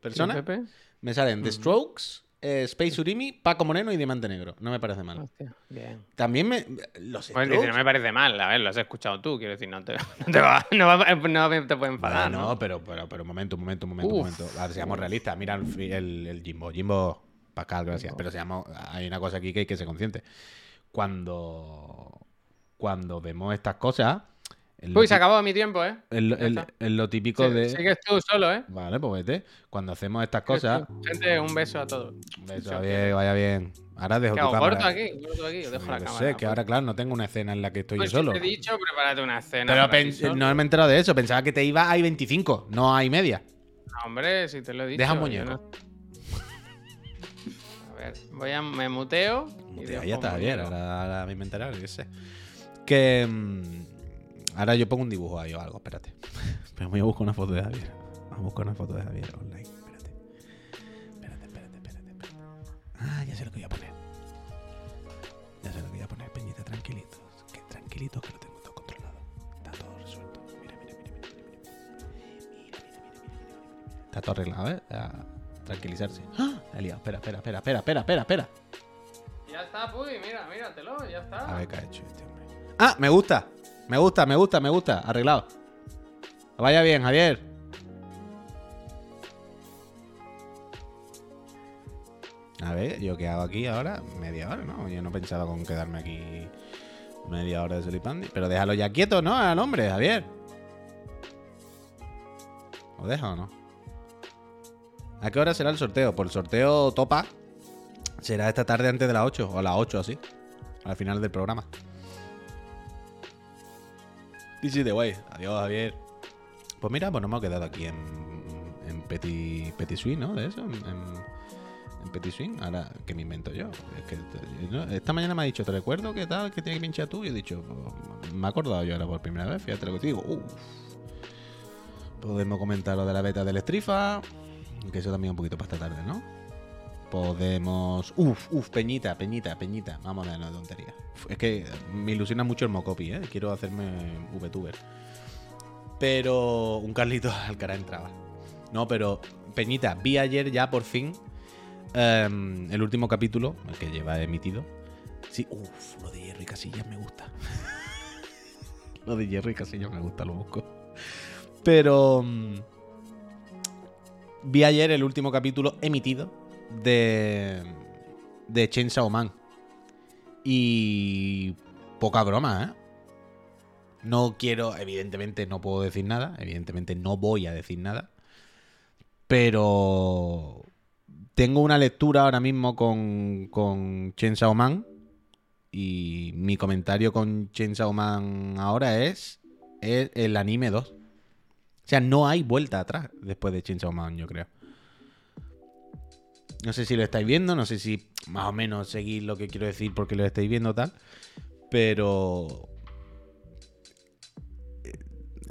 Speaker 1: persona.
Speaker 2: Pepe?
Speaker 1: Me salen The Strokes, eh, Space Urimi, Paco Moreno y Diamante Negro. No me parece mal.
Speaker 2: Hostia, bien.
Speaker 1: También me. Los
Speaker 2: Pues dice,
Speaker 1: Strokes.
Speaker 2: no me parece mal, a ver, lo has escuchado tú, quiero decir, no te, no te va, no va- no te puede enfadar,
Speaker 1: Ah,
Speaker 2: ¿no?
Speaker 1: no, pero, pero, pero un momento, un momento, un momento, un
Speaker 2: Uf.
Speaker 1: momento. A ver, seamos realistas. Mira el, fi- el, el Jimbo. Jimbo, Pascal, gracias. Pero seamos, hay una cosa aquí que hay que ser consciente. Cuando, cuando vemos estas cosas.
Speaker 2: Uy, se acabó mi tiempo, ¿eh?
Speaker 1: es lo- típico
Speaker 2: Sí-
Speaker 1: de.
Speaker 2: Sigues tú solo, ¿eh?
Speaker 1: Vale, pues vete. Cuando hacemos estas cosas.
Speaker 2: Gente, un beso a todos.
Speaker 1: Un beso, vaya bien. Ahora dejo
Speaker 2: ¿Qué
Speaker 1: tu
Speaker 2: hago?
Speaker 1: cámara.
Speaker 2: ¿Corto aquí? ¿Corto aquí? Yo dejo
Speaker 1: Yo
Speaker 2: la cámara.
Speaker 1: sé, que
Speaker 2: pues.
Speaker 1: ahora, claro, no tengo una escena en la que estoy
Speaker 2: Pues
Speaker 1: yo
Speaker 2: si
Speaker 1: solo.
Speaker 2: te he dicho, prepárate una escena.
Speaker 1: Pero no me he enterado de eso. Pensaba que te iba a 25, no hay media.
Speaker 2: No, hombre, si te lo he dicho.
Speaker 1: Deja un muñeco.
Speaker 2: no- A ver, voy a, me muteo. y
Speaker 1: Ya, está bien, ahora, ahora me yo qué sé. Que. mm, ahora yo pongo un dibujo ahí o algo, espérate. Pero voy a buscar una foto de Javier. Vamos a buscar una foto de Javier online. Espérate. Espérate, espérate, espérate. espérate. Ah, ya sé lo que voy a poner. Ya sé lo que voy a poner, Peñita, tranquilitos. Que tranquilitos que lo tengo todo controlado. Está todo resuelto. Mira, mira, mira, mira, mira. Mira, mira, mira, mira, mira, mira. Está todo arreglado, ¿eh? A tranquilizarse. ¡Ah! La he liado. Espera, espera, espera, espera, espera, espera, espera.
Speaker 2: Ya está, Puy, mira, míratelo, ya está.
Speaker 1: A ver qué ha hecho este hombre. Ah, me gusta. Me gusta, me gusta, me gusta. Arreglado. Vaya bien, Javier. A ver, ¿yo qué hago aquí ahora? Media hora, ¿no? Yo no pensaba con quedarme aquí media hora de Solipandi. Pero déjalo ya quieto, ¿no? Al hombre, Javier. ¿Lo deja o no? ¿A qué hora será el sorteo? Por el sorteo topa será esta tarde antes de las 8 o a las 8 así. Al final del programa. Sí, de guay. Adiós, Javier. Pues mira, pues nos hemos quedado aquí en, en Petit, Swing, ¿no? De eso, en, en- Petit Swing. Ahora, ¿qué me invento yo? Es que esta mañana me ha dicho, ¿te recuerdo qué tal? que tiene que pinchar tú? Y he dicho, pues, me he acordado yo ahora por primera vez, fíjate lo que te digo. Podemos comentar lo de la beta del Strifa, que eso también un poquito para esta tarde, ¿no? Podemos. Uf, uf, Peñita, Peñita, Peñita. Vamos a dejarnos de tontería. Es que me ilusiona mucho el Mocopi, ¿eh? Quiero hacerme VTuber. Pero un Carlito Alcaraz entraba. No, pero Peñita, vi ayer ya por fin em, el último capítulo, el que lleva emitido. Sí, uf, lo de Jerry Casillas me gusta. lo de Jerry Casillas me gusta, lo busco. Pero. mm, vi ayer el último capítulo emitido de. de Chainsaw Man. Y. poca broma, ¿eh? No quiero, evidentemente no puedo decir nada, evidentemente no voy a decir nada, pero tengo una lectura ahora mismo con, con Chainsaw Man y mi comentario con Chainsaw Man ahora es, es el anime 2. O sea, no hay vuelta atrás después de Chainsaw Man, yo creo. No sé si lo estáis viendo, no sé si más o menos seguís lo que quiero decir porque lo estáis viendo tal, pero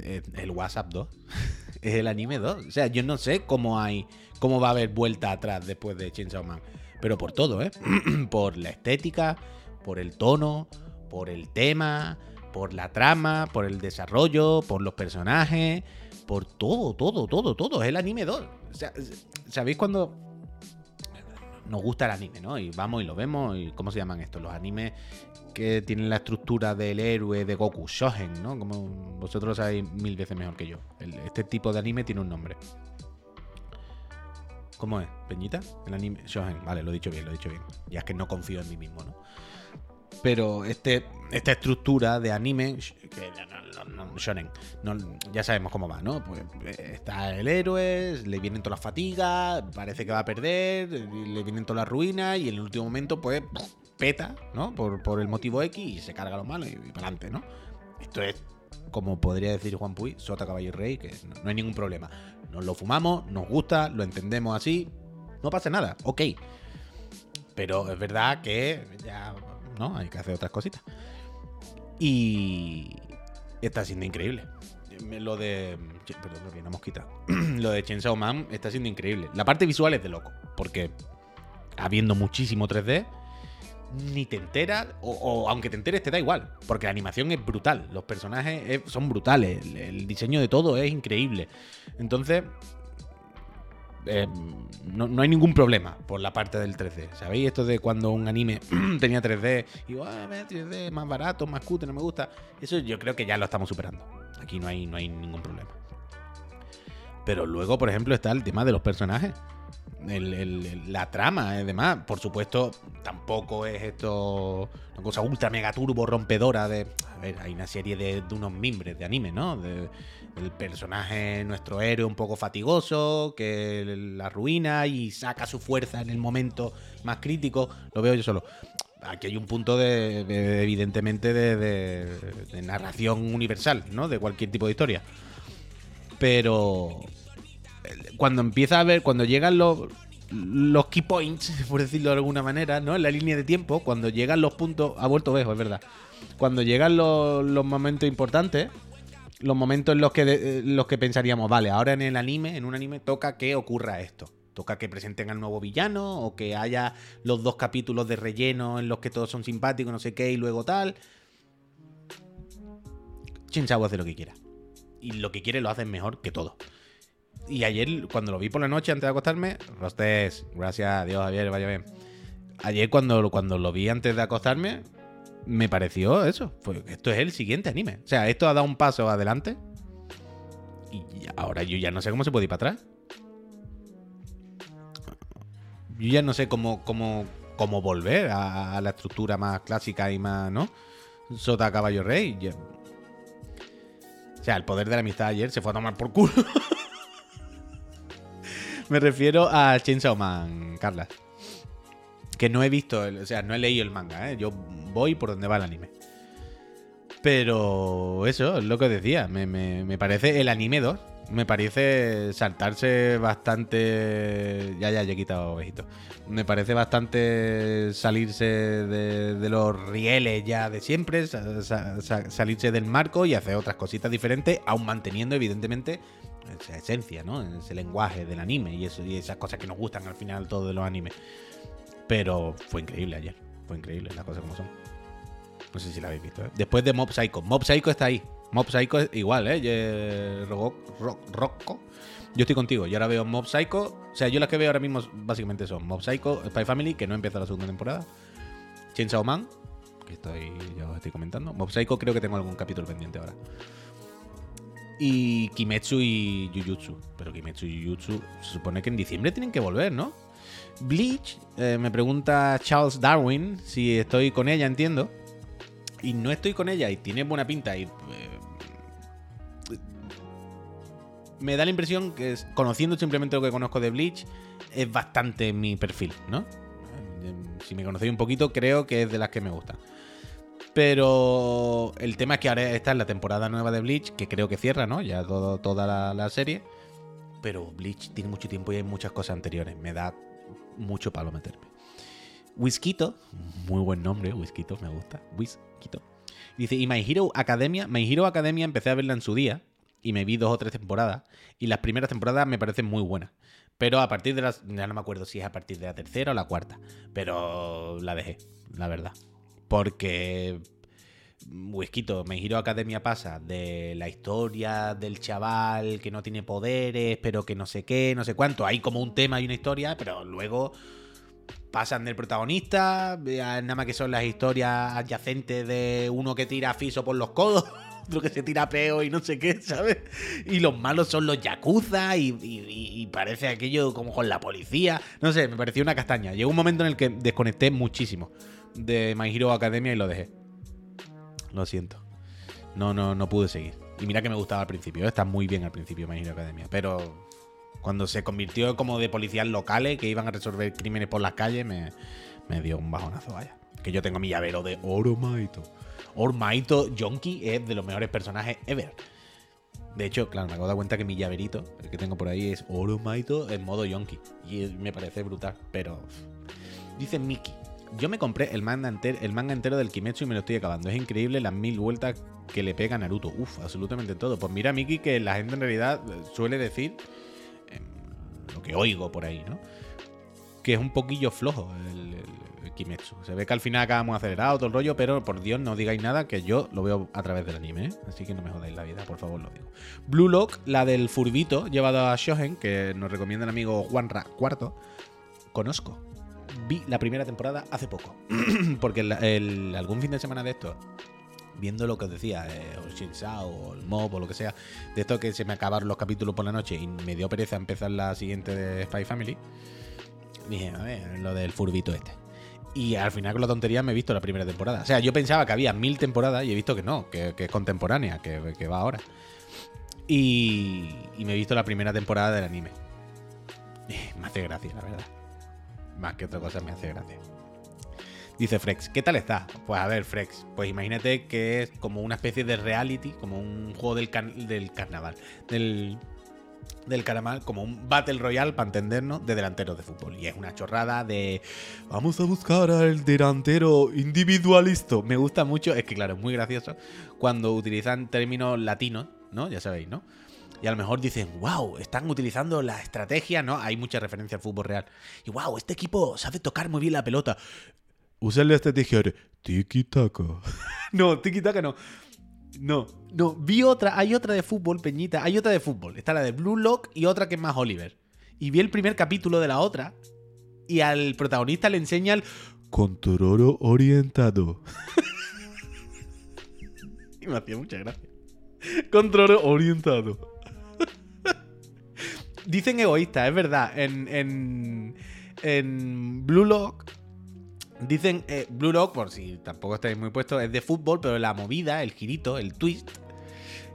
Speaker 1: eh, el WhatsApp 2 es el anime 2. O sea, yo no sé cómo hay cómo va a haber vuelta atrás después de Chainsaw Man, pero por todo, ¿eh? por la estética, por el tono, por el tema, por la trama, por el desarrollo, por los personajes, por todo, todo, todo, todo. Es el anime 2. O sea, ¿sabéis cuando nos gusta el anime, ¿no? Y vamos y lo vemos. ¿Y cómo se llaman estos? Los animes que tienen la estructura del héroe de Goku, Shogen, ¿no? Como vosotros lo sabéis mil veces mejor que yo. Este tipo de anime tiene un nombre. ¿Cómo es? ¿Peñita? El anime. Shogen, vale, lo he dicho bien, lo he dicho bien. Ya es que no confío en mí mismo, ¿no? Pero este, esta estructura de anime, que shonen, ya sabemos cómo va, ¿no? Pues eh, está el héroe, le vienen todas las fatigas, parece que va a perder, le vienen todas las ruinas y en el último momento, pues, peta, ¿no? Por, por el motivo X y se carga los malos y, para adelante, ¿no? Esto es, como podría decir Juan Puy, Sota Caballo Rey, que no, no hay ningún problema. Nos lo fumamos, nos gusta, lo entendemos así, no pasa nada, ok. Pero es verdad que ya, ¿no? Hay que hacer otras cositas. Y está siendo increíble. Lo de. Perdón, lo que una mosquita. lo de Chainsaw Man está siendo increíble. La parte visual es de loco. Porque habiendo muchísimo 3D, ni te enteras, o, aunque te enteres te da igual, porque la animación es brutal, los personajes son brutales, el, diseño de todo es increíble. Entonces, eh, no, hay ningún problema por la parte del 3D. ¿Sabéis? Esto de cuando un anime tenía 3D y digo, ah, 3D más barato, más cutre, no me gusta. Eso yo creo que ya lo estamos superando. Aquí no hay, no hay ningún problema. Pero luego, por ejemplo, está el tema de los personajes la trama, además. Por supuesto, tampoco es esto una cosa ultra mega turbo rompedora de. A ver, hay una serie de, unos mimbres de anime, ¿no? De, el personaje, nuestro héroe, un poco fatigoso, que la ruina y saca su fuerza en el momento más crítico. Lo veo yo solo. Aquí hay un punto de, evidentemente, de narración universal, ¿no? De cualquier tipo de historia. Pero cuando empieza a ver, cuando llegan los, los key points, por decirlo de alguna manera, ¿no? En la línea de tiempo, cuando llegan los puntos. Ha vuelto viejo, es verdad. Cuando llegan los, momentos importantes, los momentos en los que, eh, los que pensaríamos, vale, ahora en el anime, en un anime, toca que ocurra esto. Toca que presenten al nuevo villano o que haya los dos capítulos de relleno en los que todos son simpáticos, no sé qué, y luego tal. Shinsawa hace lo que quiera. Y lo que quiere lo hacen mejor que todo. Y ayer, cuando lo vi por la noche antes de acostarme, Rostés, gracias a Dios, Javier, vaya bien. Ayer, cuando, cuando lo vi antes de acostarme, me pareció eso. esto es el siguiente anime. O sea, esto ha dado un paso adelante. Y ahora yo ya no sé cómo se puede ir para atrás. Yo ya no sé cómo, cómo, cómo volver a, la estructura más clásica y más, ¿no? Sota Caballo Rey. O sea, el poder de la amistad ayer se fue a tomar por culo. Me refiero a Chainsaw Man, Carla. Que no he visto, o sea, no he leído el manga, ¿eh? Yo voy por donde va el anime. Pero eso es lo que decía. Me, parece el anime 2. Me parece saltarse bastante. Ya, ya, ya he quitado ovejito. Me parece bastante salirse de, los rieles ya de siempre, salirse del marco y hacer otras cositas diferentes, aún manteniendo, evidentemente, esa esencia, ¿no? Ese lenguaje del anime y, eso, y esas cosas que nos gustan al final todos de los animes. Pero fue increíble ayer. Fue increíble las cosas como son. No sé si la habéis visto, ¿eh? Después de Mob Psycho. Mob Psycho está ahí. Mob Psycho es igual, ¿eh? Rocco. Yo estoy contigo. Yo ahora veo Mob Psycho. O sea, yo las que veo ahora mismo básicamente son Mob Psycho, Spy Family, que no empieza la segunda temporada. Chainsaw Man, que estoy, ya os estoy comentando. Mob Psycho creo que tengo algún capítulo pendiente ahora y Kimetsu y Jujutsu. Pero Kimetsu y Jujutsu se supone que en diciembre tienen que volver, ¿no? Bleach, eh, me pregunta Charles Darwin si estoy con ella, entiendo. Y no estoy con ella y tiene buena pinta y... Eh, me da la impresión que conociendo simplemente lo que conozco de Bleach es bastante mi perfil, ¿no? Si me conocéis un poquito, creo que es de las que me gustan. Pero el tema es que ahora está en la temporada nueva de Bleach, que creo que cierra, ¿no? Ya toda la, serie. Pero Bleach tiene mucho tiempo y hay muchas cosas anteriores. Me da mucho palo meterme. Whiskito, muy buen nombre, Whiskito, me gusta. Whiskito. Dice, y My Hero Academia, My Hero Academia empecé a verla en su día y me vi dos o tres temporadas. Y las primeras temporadas me parecen muy buenas. Pero a partir de las. Ya no me acuerdo si es a partir de la tercera o la cuarta. Pero la dejé, la verdad. Porque Whiskito, Me Giro Academia pasa de la historia del chaval que no tiene poderes, pero que no sé qué, no sé cuánto. Hay como un tema y una historia, pero luego pasan del protagonista, nada más que son las historias adyacentes de uno que tira fiso por los codos, otro que se tira peo y no sé qué, ¿sabes? Y los malos son los yakuza y, y parece aquello como con la policía. No sé, me pareció una castaña. Llegó un momento en el que desconecté muchísimo de My Hero Academia y lo dejé. Lo siento. No, no, no pude seguir. Y mira que me gustaba al principio, ¿eh? está muy bien al principio My Hero Academia. Pero cuando se convirtió como de policías locales que iban a resolver crímenes por las calles, me, dio un bajonazo, vaya. Que yo tengo mi llavero de Oromaito. Oromaito Yonki es de los mejores personajes ever. De hecho, claro, me acabo de dar cuenta que mi llaverito, el que tengo por ahí, es Oromaito en modo Yonki. Y me parece brutal, pero... Dice Mickey, yo me compré el manga, entero, el del Kimetsu y me lo estoy acabando. Es increíble las mil vueltas que le pega Naruto. Uf, absolutamente todo. Pues mira, Miki, que la gente en realidad suele decir, em, lo que oigo por ahí, ¿no? Que es un poquillo flojo el, Kimetsu. Se ve que al final acabamos acelerado todo el rollo, pero por Dios no digáis nada que yo lo veo a través del anime, ¿eh? Así que no me jodáis la vida, por favor, lo digo. Blue Lock, la del furbito llevado a Shohen, que nos recomienda el amigo Juanra Cuarto, conozco. Vi la primera temporada hace poco. Porque el- algún fin de semana de esto, viendo lo que os decía, eh, o o el Mob o lo que sea, de esto que se me acabaron los capítulos por la noche y me dio pereza empezar la siguiente de Spy Family, dije, a ver, lo del furbito este. Y al final con la tontería me he visto la primera temporada. O sea, yo pensaba que había mil temporadas y he visto que no, que, es contemporánea, que, va ahora. Y, me he visto la primera temporada del anime. Me hace gracia, la verdad. Más que otra cosa me hace gracia. Dice Frex, ¿qué tal está? Pues a ver, Frex, pues imagínate que es como una especie de reality, como un juego del, can- del carnaval, del, del como un Battle Royale, para entendernos, de delanteros de fútbol. Y es una chorrada de, vamos a buscar al delantero individualista. Me gusta mucho, es que claro, es muy gracioso cuando utilizan términos latinos, ¿no? Ya sabéis, ¿no? Y a lo mejor dicen, wow, están utilizando la estrategia, ¿no? Hay mucha referencia al fútbol real. Y wow, este equipo sabe tocar muy bien la pelota. Usan la estrategia de tiki-taka. no, tiki-taka no. No, no. Vi otra, hay otra de fútbol, Peñita. Hay otra de fútbol. Está la de Blue Lock y otra que es más Oliver. Y vi el primer capítulo de la otra. Y al protagonista le enseña el control orientado. y me hacía mucha gracia. Control orientado. Dicen egoísta, es verdad. En, en, en Blue Lock Dicen, eh, Blue Lock, por si tampoco estáis muy puestos, es de fútbol, pero la movida, el girito, el twist,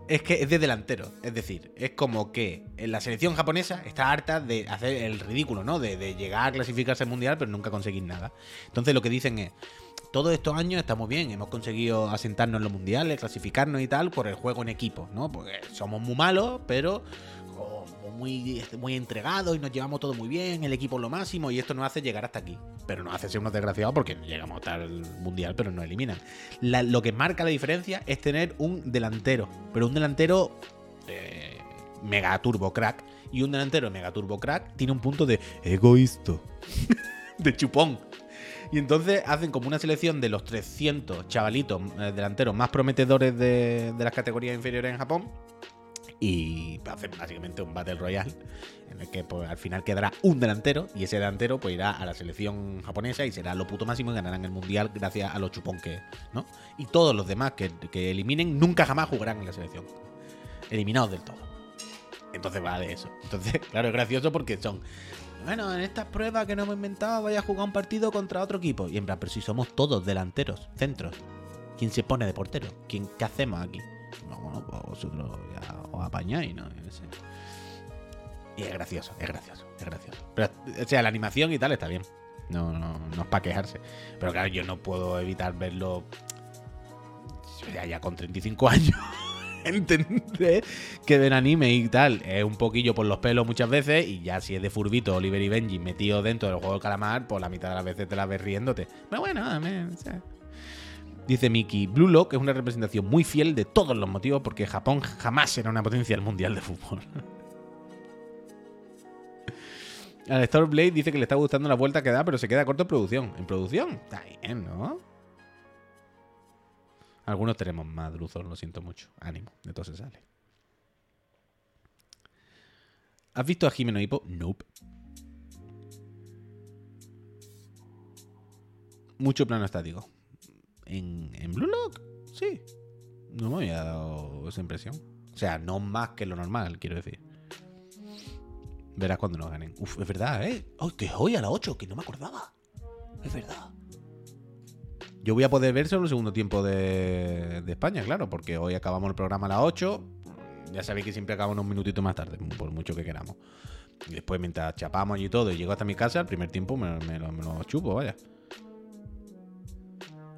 Speaker 1: es que es de delantero. Es decir, es como que la selección japonesa está harta de hacer el ridículo, ¿no? De, de llegar a clasificarse al mundial, pero nunca conseguir nada. Entonces lo que dicen es, todos estos años estamos bien, hemos conseguido asentarnos en los mundiales, clasificarnos y tal, por el juego en equipo, ¿no? Porque somos muy malos, pero muy, muy entregados y nos llevamos todo muy bien, el equipo es lo máximo y esto nos hace llegar hasta aquí. Pero nos hace ser unos desgraciados porque llegamos hasta el mundial, pero nos eliminan. Lo que marca la diferencia es tener un delantero, pero un delantero eh, mega turbo crack. Y un delantero mega turbo crack tiene un punto de egoísta, de chupón. Y entonces hacen como una selección de los 300 chavalitos eh, delanteros más prometedores de, de las categorías inferiores en Japón. Y hacen básicamente un Battle Royale en el que pues, al final quedará un delantero y ese delantero pues irá a la selección japonesa y será lo puto máximo y ganarán el mundial gracias a lo chupón que es, ¿no? Y todos los demás que, que eliminen nunca jamás jugarán en la selección. Eliminados del todo. Entonces va de eso. Entonces, claro, es gracioso porque son. Bueno, en estas pruebas que nos hemos inventado, vaya a jugar un partido contra otro equipo. Y en plan, pero si somos todos delanteros, centros. ¿Quién se pone de portero? ¿Quién, ¿Qué hacemos aquí? No, bueno, pues vosotros ya os apañáis, ¿no? Y es gracioso, es gracioso, es gracioso. Pero, o sea, la animación y tal está bien. No, no, no es para quejarse. Pero claro, yo no puedo evitar verlo ya, ya con 35 años. Entender que ven anime y tal es un poquillo por los pelos muchas veces. Y ya si es de furbito, Oliver y Benji metido dentro del juego del calamar, pues la mitad de las veces te la ves riéndote. Pero bueno, ver, o sea. Dice Miki, Blue Lock es una representación muy fiel de todos los motivos porque Japón jamás será una potencia del mundial de fútbol. Al Starblade dice que le está gustando la vuelta que da, pero se queda corto en producción. ¿En producción? Está bien, ¿no? Algunos tenemos más druzos, lo siento mucho. Ánimo, de todo se sale. ¿Has visto a Jimeno Hippo? Nope. Mucho plano estático. ¿En, en Blue Lock? Sí. No me había dado esa impresión. O sea, no más que lo normal, quiero decir. Verás cuando nos ganen. Uf, es verdad, ¿eh? ¡Ay, que es hoy a las 8! Que no me acordaba. Es verdad. Yo voy a poder ver solo el segundo tiempo de, de España, claro, porque hoy acabamos el programa a las 8. Ya sabéis que siempre acabamos unos minutitos más tarde, por mucho que queramos. Y después, mientras chapamos y todo y llego hasta mi casa, el primer tiempo me lo chupo, vaya.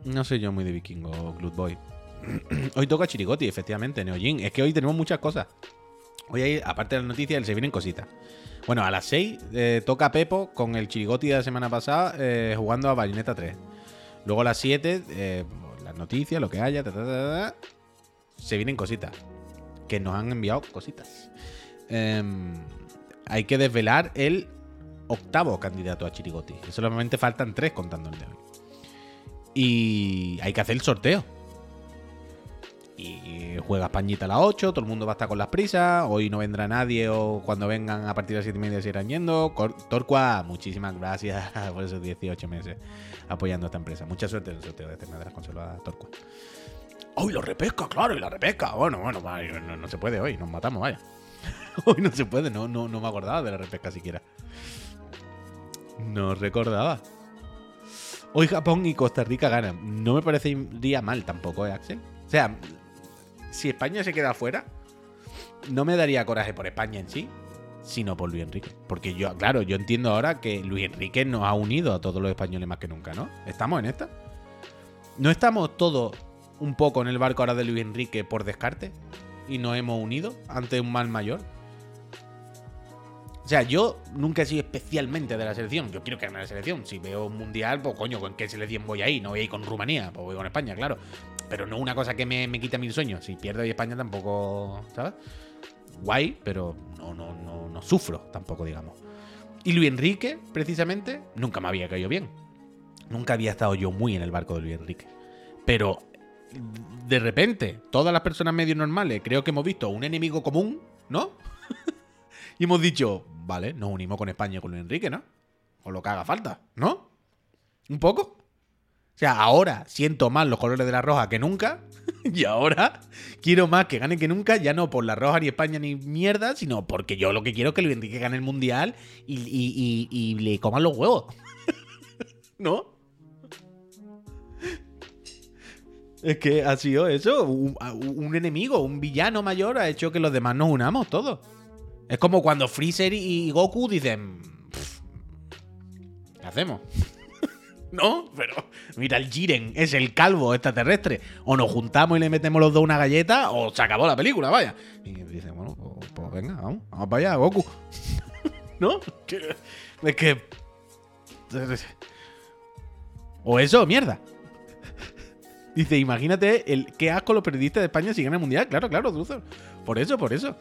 Speaker 1: No soy yo muy de vikingo, Blood Boy. hoy toca Chirigoti, efectivamente, Neojin. Es que hoy tenemos muchas cosas. Hoy aparte de las noticias, se vienen cositas. Bueno, a las 6 eh, toca Pepo con el Chirigoti de la semana pasada eh, jugando a Bayonetta 3. Luego a las 7, eh, las noticias, lo que haya, ta, ta, se vienen cositas. Que nos han enviado cositas. Em, hay que desvelar el octavo candidato a Chirigoti. Solamente faltan tres contando el de hoy. Y hay que hacer el sorteo. Y juega Españita a las 8, todo el mundo va a estar con las prisas. Hoy no vendrá nadie o cuando vengan a partir de las 7 y media se irán yendo. Torqua, muchísimas gracias por esos 18 meses apoyando a esta empresa. Mucha suerte en el sorteo de Eterna de las consolas Torqua. Hoy lo repesca, claro, y la repesca. Bueno, bueno, no, no se puede hoy, nos matamos, vaya. Hoy no se puede, no, no, no me acordaba de la repesca siquiera. No recordaba. Hoy Japón y Costa Rica ganan. No me parecería mal tampoco, ¿eh, Axel? O sea, si España se queda fuera, no me daría coraje por España en sí, sino por Luis Enrique. Porque yo, claro, yo entiendo ahora que Luis Enrique nos ha unido a todos los españoles más que nunca, ¿no? ¿Estamos en esta? ¿No estamos todos un poco en el barco ahora de Luis Enrique por descarte? ¿Y nos hemos unido ante un mal mayor? O sea, yo nunca he sido especialmente de la selección. Yo quiero que gane la selección. Si veo un mundial, pues coño, ¿con qué selección voy ahí? No voy a ir con Rumanía, pues voy con España, claro. Pero no una cosa que me, me quita mil sueños. Si pierdo y España tampoco, ¿sabes? Guay, pero no, no, no, no sufro tampoco, digamos. Y Luis Enrique, precisamente, nunca me había caído bien. Nunca había estado yo muy en el barco de Luis Enrique. Pero de repente, todas las personas medio normales, creo que hemos visto un enemigo común, ¿no? y hemos dicho, vale, nos unimos con España y con Luis Enrique, ¿no? Con lo que haga falta, ¿no? ¿Un poco? O sea, ahora siento más los colores de la roja que nunca. y ahora quiero más que gane que nunca, ya no por la roja ni España ni mierda, sino porque yo lo que quiero es que Luis Enrique gane el mundial y, le coman los huevos. ¿No? Es que ha sido eso, un enemigo, un villano mayor ha hecho que los demás nos unamos todos. Es como cuando Freezer y Goku dicen, "Pff, ¿qué hacemos? ¿No? Pero mira, el Jiren es el calvo extraterrestre. O nos juntamos y le metemos los dos una galleta o se acabó la película, vaya. Y dicen, bueno, pues, pues venga, vamos, vamos para allá, Goku. ¿No? Es que... O eso, mierda. Dice, imagínate el qué asco los periodistas de España si ganan el mundial. Claro, claro, Druzo. Por eso, por eso.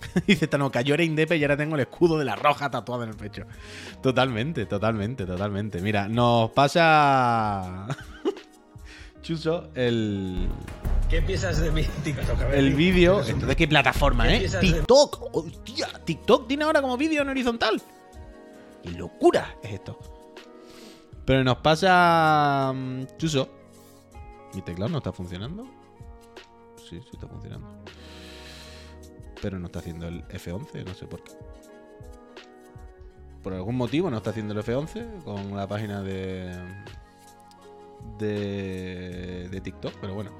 Speaker 1: Dice Tanoka, yo era indepe y ahora tengo el escudo de la roja tatuado en el pecho. Totalmente, totalmente, totalmente. Mira, nos pasa. Chuso, el.
Speaker 3: ¿Qué piensas de mi TikTok? Ver,
Speaker 1: El vídeo.
Speaker 3: Eres un-
Speaker 1: ¿Esto de qué plataforma,
Speaker 3: ¿Qué
Speaker 1: eh?
Speaker 3: de-
Speaker 1: TikTok. Hostia, TikTok tiene ahora como vídeo en horizontal. ¡Qué locura es esto! Pero nos pasa. mm, Chuso. Mi teclado no está funcionando. Sí, sí está funcionando. Pero no está haciendo el F11, no sé por qué. Por algún motivo no está haciendo el F11 con la página de. de. de TikTok, pero bueno.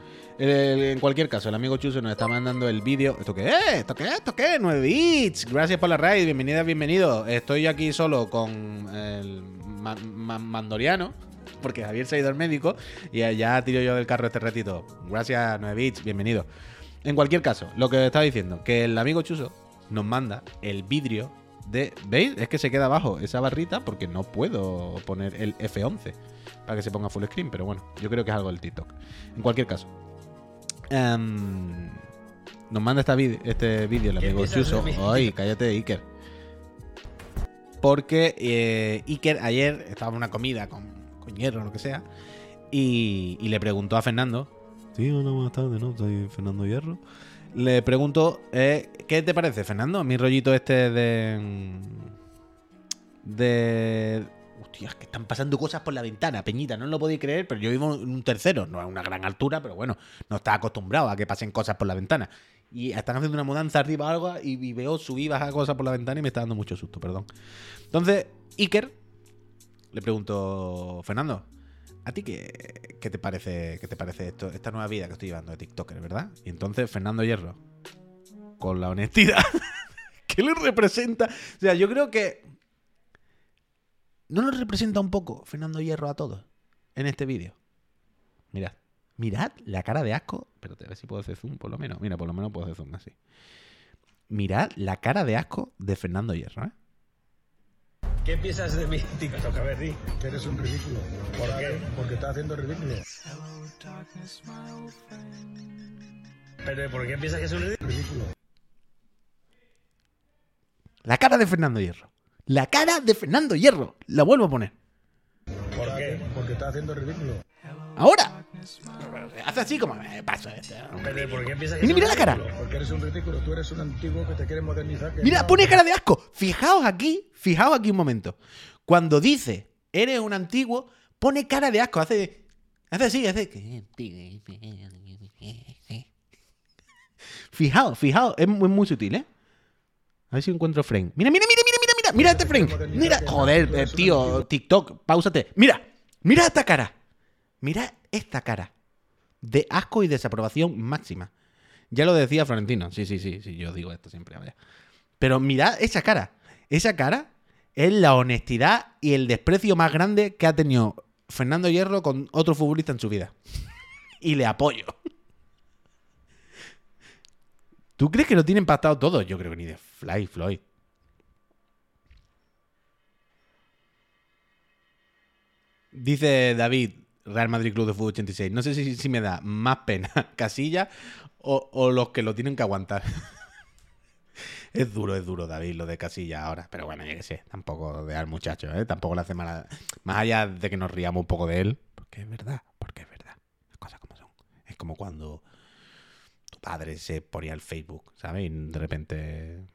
Speaker 1: En cualquier caso, el amigo Chuso nos está mandando el vídeo. ¿Esto qué es? ¿Esto qué es? ¿Esto qué es? 9 bits. Gracias por la raid. Bienvenida, bienvenido. Estoy aquí solo con el ma- ma- Mandoriano. Porque Javier se ha ido al médico. Y ya tiro yo del carro este ratito. Gracias, 9 bits. Bienvenido. En cualquier caso, lo que estaba diciendo, que el amigo Chuso nos manda el vidrio de. ¿Veis? Es que se queda abajo esa barrita porque no puedo poner el F11 para que se ponga full screen. Pero bueno, yo creo que es algo del TikTok. En cualquier caso. Em, nos manda esta vid- este vídeo el
Speaker 3: ¿Qué
Speaker 1: amigo Chuso. Ay, cállate, Iker. Porque eh, Iker ayer estaba en una comida con, con hierro o lo que sea. Y, y le preguntó a Fernando. Sí, hola, buenas tardes, ¿no? Soy Fernando Hierro. Le pregunto, eh, ¿qué te parece, Fernando? Mi rollito este de. De. Hostias, que están pasando cosas por la ventana, Peñita, no lo podéis creer, pero yo vivo en un tercero, no es una gran altura, pero bueno, no está acostumbrado a que pasen cosas por la ventana. Y están haciendo una mudanza arriba o algo y, veo subir y bajar cosas por la ventana y me está dando mucho susto, perdón. Entonces, Iker le pregunto, Fernando, ¿a ti qué, qué te parece, qué te parece esto, esta nueva vida que estoy llevando de TikToker, verdad? Y entonces Fernando Hierro, con la honestidad que le representa, o sea, yo creo que ¿No nos representa un poco Fernando Hierro a todos en este vídeo? Mirad. Mirad la cara de asco. Espérate, a ver si puedo hacer zoom por lo menos. Mira, por lo menos puedo hacer zoom así. Mirad la cara de asco de Fernando Hierro, ¿eh?
Speaker 3: ¿Qué piensas de mi TikTok? A ver, di.
Speaker 4: Que eres un ridículo. ¿Por qué? Porque estás haciendo ridículo.
Speaker 3: ¿Pero por qué piensas que es un ridículo?
Speaker 1: La cara de Fernando Hierro. La cara de Fernando Hierro. La vuelvo a poner.
Speaker 3: ¿Por qué?
Speaker 4: Porque estás haciendo ridículo.
Speaker 1: Ahora. Hace así como. "Eh, paso este, hombre".
Speaker 3: Pero ¿por qué piensas que
Speaker 1: Mira, mira la cara.
Speaker 4: Porque eres un ridículo, tú eres un antiguo que te quiere modernizar.
Speaker 1: Mira, pone cara de asco. Fijaos aquí, fijaos aquí un momento. Cuando dice, eres un antiguo, pone cara de asco. Hace, hace así, hace. Fijaos, fijaos, es muy, muy sutil, ¿eh? A ver si encuentro frame. Mira, mira, mira, mira, mira, mira, mira este frame. Mira, joder, tío, TikTok, pausate. Mira, mira esta cara. Mira esta cara. De asco y desaprobación máxima. Ya lo decía Florentino. Sí, sí, sí, sí, yo digo esto siempre. Pero mirad esa cara. Esa cara es la honestidad y el desprecio más grande que ha tenido Fernando Hierro con otro futbolista en su vida. Y le apoyo. ¿Tú crees que lo tienen pactado todo? Yo creo que ni de Fly Floyd. Dice David, Real Madrid Club de Fútbol 86. No sé si, si me da más pena Casilla o, los que lo tienen que aguantar. es duro, es duro, David, lo de Casilla ahora. Pero bueno, yo qué sé, tampoco de al muchacho, ¿eh? Tampoco le hace. Más allá de que nos riamos un poco de él, porque es verdad, porque es verdad. Las cosas como son. Es como cuando tu padre se ponía el Facebook, ¿sabes? Y de repente.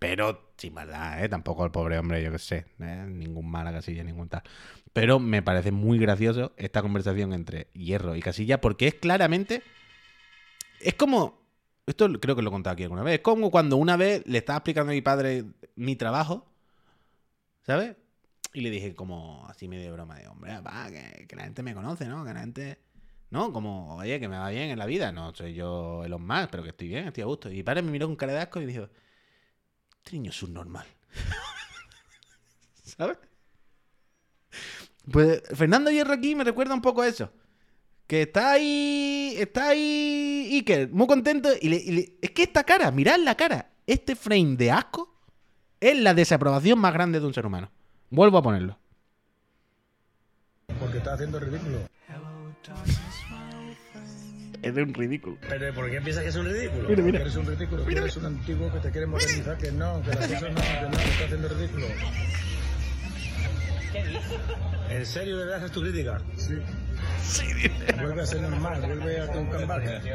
Speaker 1: Pero sin maldad, ¿eh? Tampoco el pobre hombre, yo qué sé. ¿eh? Ningún mal a Casilla, ningún tal. Pero me parece muy gracioso esta conversación entre Hierro y Casilla porque es claramente. Es como. Esto creo que lo he contado aquí alguna vez. Es como cuando una vez le estaba explicando a mi padre mi trabajo, ¿sabes? Y le dije como así medio de broma de, hombre, va, que, que la gente me conoce, ¿no? Que la gente... No, como, oye, que me va bien en la vida. No soy yo Elon Musk, pero que estoy bien, estoy a gusto. Y mi padre me miró con cara de asco y dijo, este niño es un normal. ¿Sabes? Pues Fernando Hierro aquí me recuerda un poco a eso. Que está ahí. Está ahí. Iker, muy contento. Y, le- y le- es que esta cara, mirad la cara. Este frame de asco es la desaprobación más grande de un ser humano. Vuelvo a ponerlo.
Speaker 4: Porque estás haciendo ridículo.
Speaker 1: Es de un ridículo.
Speaker 3: Pero ¿por qué piensas que es un ridículo?
Speaker 1: Mira, mira.
Speaker 4: eres un ridículo, tú eres un antiguo que te quiere modernizar. Que no, que las cosas no, que no, que estás haciendo ridículo.
Speaker 3: ¿En serio de verdad es tu crítica?
Speaker 4: Sí. Vuelve a ser normal, vuelve a tu cambalache.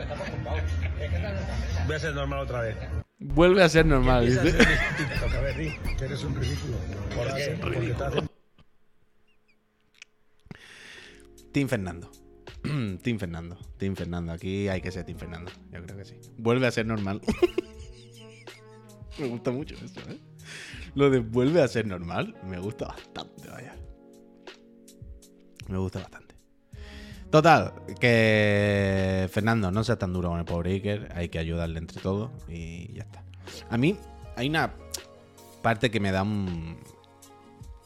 Speaker 3: Voy a ser normal otra vez.
Speaker 1: Vuelve a ser normal. Dice.
Speaker 4: que eres un ridículo.
Speaker 3: ¿Por qué?
Speaker 4: Porque estás haciendo
Speaker 1: Team Fernando. Team Fernando. Team Fernando. Aquí hay que ser Team Fernando. Yo creo que sí. Vuelve a ser normal. me gusta mucho eso, ¿eh? Lo de vuelve a ser normal me gusta bastante, vaya. Me gusta bastante. Total, que Fernando, no seas tan duro con el pobre Iker. Hay que ayudarle entre todos y ya está. A mí hay una parte que me da un,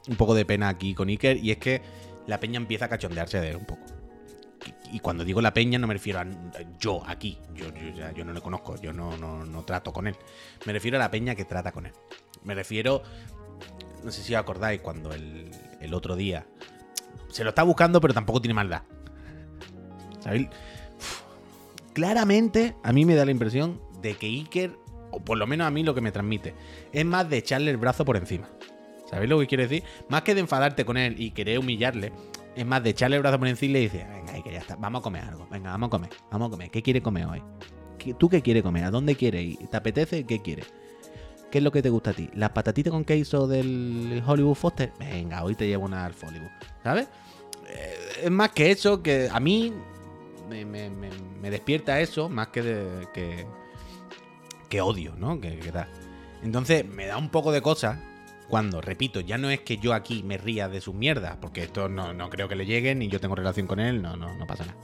Speaker 1: un poco de pena aquí con Iker y es que la peña empieza a cachondearse de él un poco. Y, cuando digo la peña no me refiero a yo aquí, yo, yo, ya- no le conozco, yo no, no, no trato con él. Me refiero a la peña que trata con él. Me refiero, no sé si os acordáis, cuando el, el otro día se lo está buscando pero tampoco tiene maldad. ¿Sabéis? Claramente a mí me da la impresión de que Iker, o por lo menos a mí lo que me transmite, es más de echarle el brazo por encima. ¿Sabéis lo que quiero decir? Más que de enfadarte con él y querer humillarle, es más de echarle el brazo por encima y le dices, venga, Iker, ya está, vamos a comer algo, venga, vamos a comer, vamos a comer. ¿Qué quiere comer hoy? ¿Qué- ¿Tú qué quieres comer? ¿A dónde quieres ir? ¿Te apetece? ¿Qué quieres? ¿Qué es lo que te gusta a ti? ¿Las patatitas con queso del Hollywood Foster? Venga, hoy te llevo una al Hollywood. ¿Sabes? Eh, es más que eso, que a mí me, despierta eso más que, de- que, que odio, ¿no? Que, que da. Entonces me da un poco de cosa cuando, repito, ya no es que yo aquí me ría de sus mierdas, porque esto no, no creo que le llegue, ni yo tengo relación con él, no, no, no pasa nada.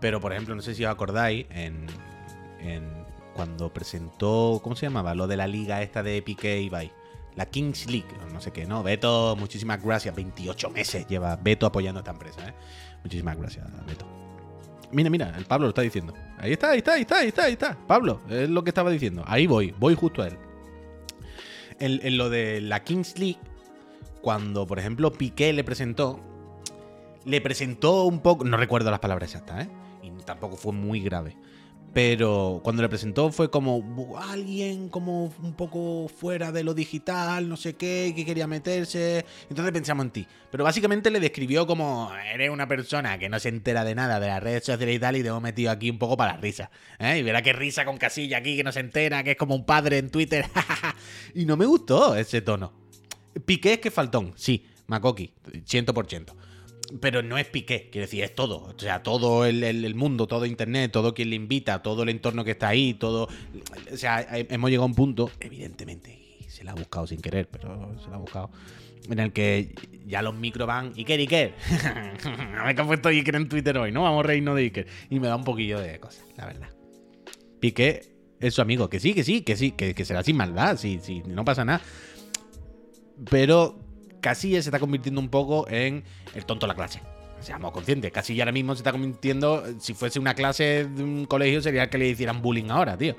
Speaker 1: Pero, por ejemplo, no sé si os acordáis, en, cuando presentó, ¿cómo se llamaba? Lo de la liga esta de Piqué y Ibai. La Kings League, no sé qué, ¿no? Beto, muchísimas gracias. 28 meses lleva Beto apoyando a esta empresa, ¿eh? Muchísimas gracias, Beto. Mira, mira, el Pablo lo está diciendo. Ahí está, ahí está, ahí está, ahí está, ahí está. Pablo, es lo que estaba diciendo. Ahí voy, voy justo a él. En, lo de la Kings League, cuando, por ejemplo, Piqué le presentó, le presentó un poco, no recuerdo las palabras exactas, ¿eh? Y tampoco fue muy grave. Pero cuando le presentó fue como "Bu- alguien como un poco fuera de lo digital, no sé qué, que quería meterse. Entonces pensamos en ti. Pero básicamente le describió como eres una persona que no se entera de nada de las redes sociales y tal y te hemos metido aquí un poco para la risa. ¿eh? Y verá qué risa con Casilla aquí que no se entera, que es como un padre en Twitter. y no me gustó ese tono. Piqué es que faltón, sí, Makoki, 100%. Pero no es Piqué, quiero decir, es todo. O sea, todo el, el- mundo, todo Internet, todo quien le invita, todo el entorno que está ahí, todo. O sea, he- hemos llegado a un punto, evidentemente, se la ha buscado sin querer, pero se la ha buscado, en el que ya los micros van. Iker, Iker. a ver qué ha puesto Iker en Twitter hoy, ¿no? Vamos a reírnos de Iker. Y me da un poquillo de cosas, la verdad. Piqué es su amigo, que sí, que sí, que sí, que, será sin maldad, sí, sí, no pasa nada. Pero Casillas se está convirtiendo un poco en el tonto de la clase. Seamos conscientes. Casillas ahora mismo se está convirtiendo, si fuese una clase de un colegio, sería que le hicieran bullying ahora, tío.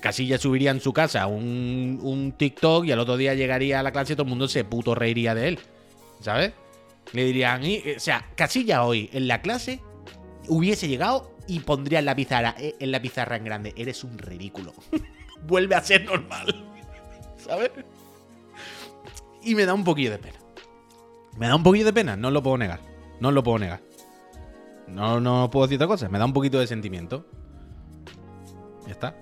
Speaker 1: Casillas subiría en su casa un, un TikTok y al otro día llegaría a la clase y todo el mundo se puto reiría de él. ¿Sabes? Le dirían, y- o sea, Casillas hoy en la clase hubiese llegado y pondría en la pizarra, eh, en la pizarra en grande, eres un ridículo. Vuelve a ser normal. ¿Sabes? Y me da un poquillo de pena. Me da un poquillo de pena, no lo puedo negar. No lo puedo negar. No, no puedo decir otra cosa. Me da un poquito de sentimiento. Ya está.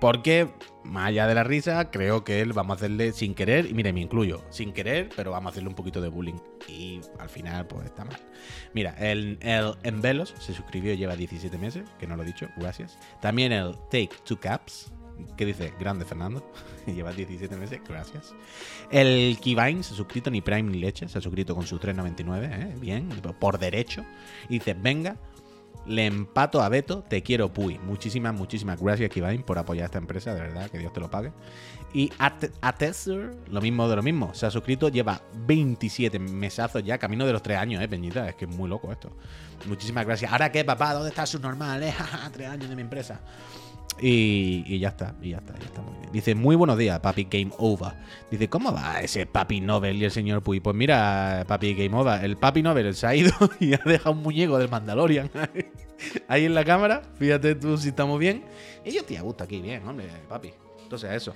Speaker 1: Porque, más allá de la risa, creo que él vamos a hacerle sin querer, y mire, me incluyo, sin querer, pero vamos a hacerle un poquito de bullying. Y al final, pues está mal. Mira, el, el Envelos se suscribió, lleva 17 meses, que no lo he dicho, gracias. También el Take Two Caps, que dice, grande Fernando, lleva 17 meses, gracias. El Kivine se ha suscrito, ni Prime ni leche, se ha suscrito con su 3.99, ¿eh? bien, por derecho. Y dice, venga, le empato a Beto, te quiero Puy. Muchísimas, muchísimas gracias, Kivine, por apoyar esta empresa, de verdad, que Dios te lo pague. Y Ate- Atesur, lo mismo de lo mismo, se ha suscrito, lleva 27 mesazos ya, camino de los 3 años, eh, Peñita, es que es muy loco esto. Muchísimas gracias. ¿Ahora qué, papá? ¿Dónde está su normal? Eh? 3 años de mi empresa. Y, ya está, y ya está, ya está muy bien. Dice, muy buenos días, papi Game Over. Dice, ¿cómo va ese papi Nobel y el señor Puy? Pues mira, papi Game Over, el papi Nobel se ha ido y ha dejado un muñeco del Mandalorian ahí en la cámara. Fíjate tú si estamos bien. Y yo a gusto aquí, bien, hombre, papi. Entonces eso.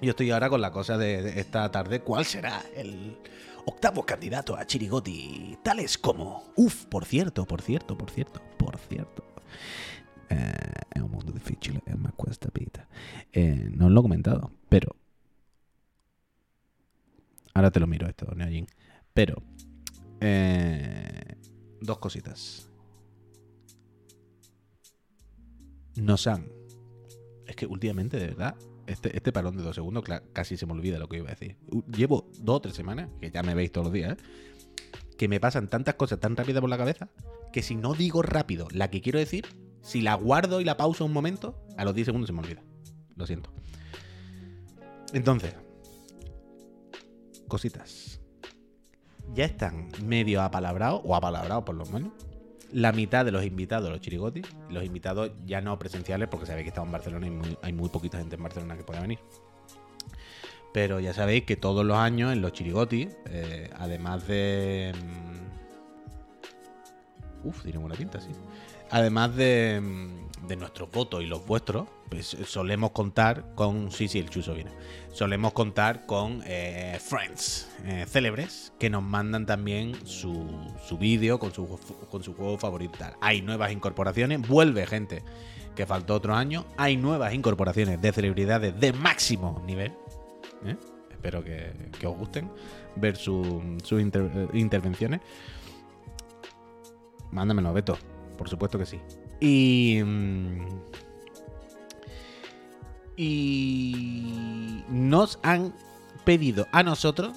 Speaker 1: Yo estoy ahora con la cosa de, de esta tarde. ¿Cuál será el octavo candidato a Chirigoti? Tales como... Uf, por cierto, por cierto, por cierto, por cierto. Eh, è un mondo difficile e ma questa vita. Eh, non l'ho comentato, pero. Ahora te lo miro esto, Neojin. Pero. eh, dos cositas. Nos han. Es que últimamente, de verdad, este, este parón de dos segundos casi se me olvida lo que iba a decir. Llevo dos o tres semanas, que ya me veis todos los días, ¿eh? que me pasan tantas cosas tan rápidas por la cabeza que si no digo rápido la que quiero decir, si la guardo y la pauso un momento, a los 10 segundos se me olvida. Lo siento. Entonces, cositas. Ya están medio apalabrados, o apalabrados por lo menos, la mitad de los invitados, los chirigotis, los invitados ya no presenciales, porque sabéis que estamos en Barcelona y hay muy poquita gente en Barcelona que pueda venir. Pero ya sabéis que todos los años en los chirigotis, eh, además de. mm, Uf, tiene buena pinta, sí. Además de, mm, de nuestros votos y los vuestros, pues solemos contar con. Sí, sí, el chuso viene. Solemos contar con eh, friends eh, célebres que nos mandan también su, su vídeo con su, con su juego favorito. tal. Hay nuevas incorporaciones, vuelve gente que faltó otro año. Hay nuevas incorporaciones de celebridades de máximo nivel. ¿eh? Espero que, que os gusten ver su- sus inter- eh, intervenciones. Mándamelo, Beto. Por supuesto que sí. Y. mm, Y. Nos han pedido a nosotros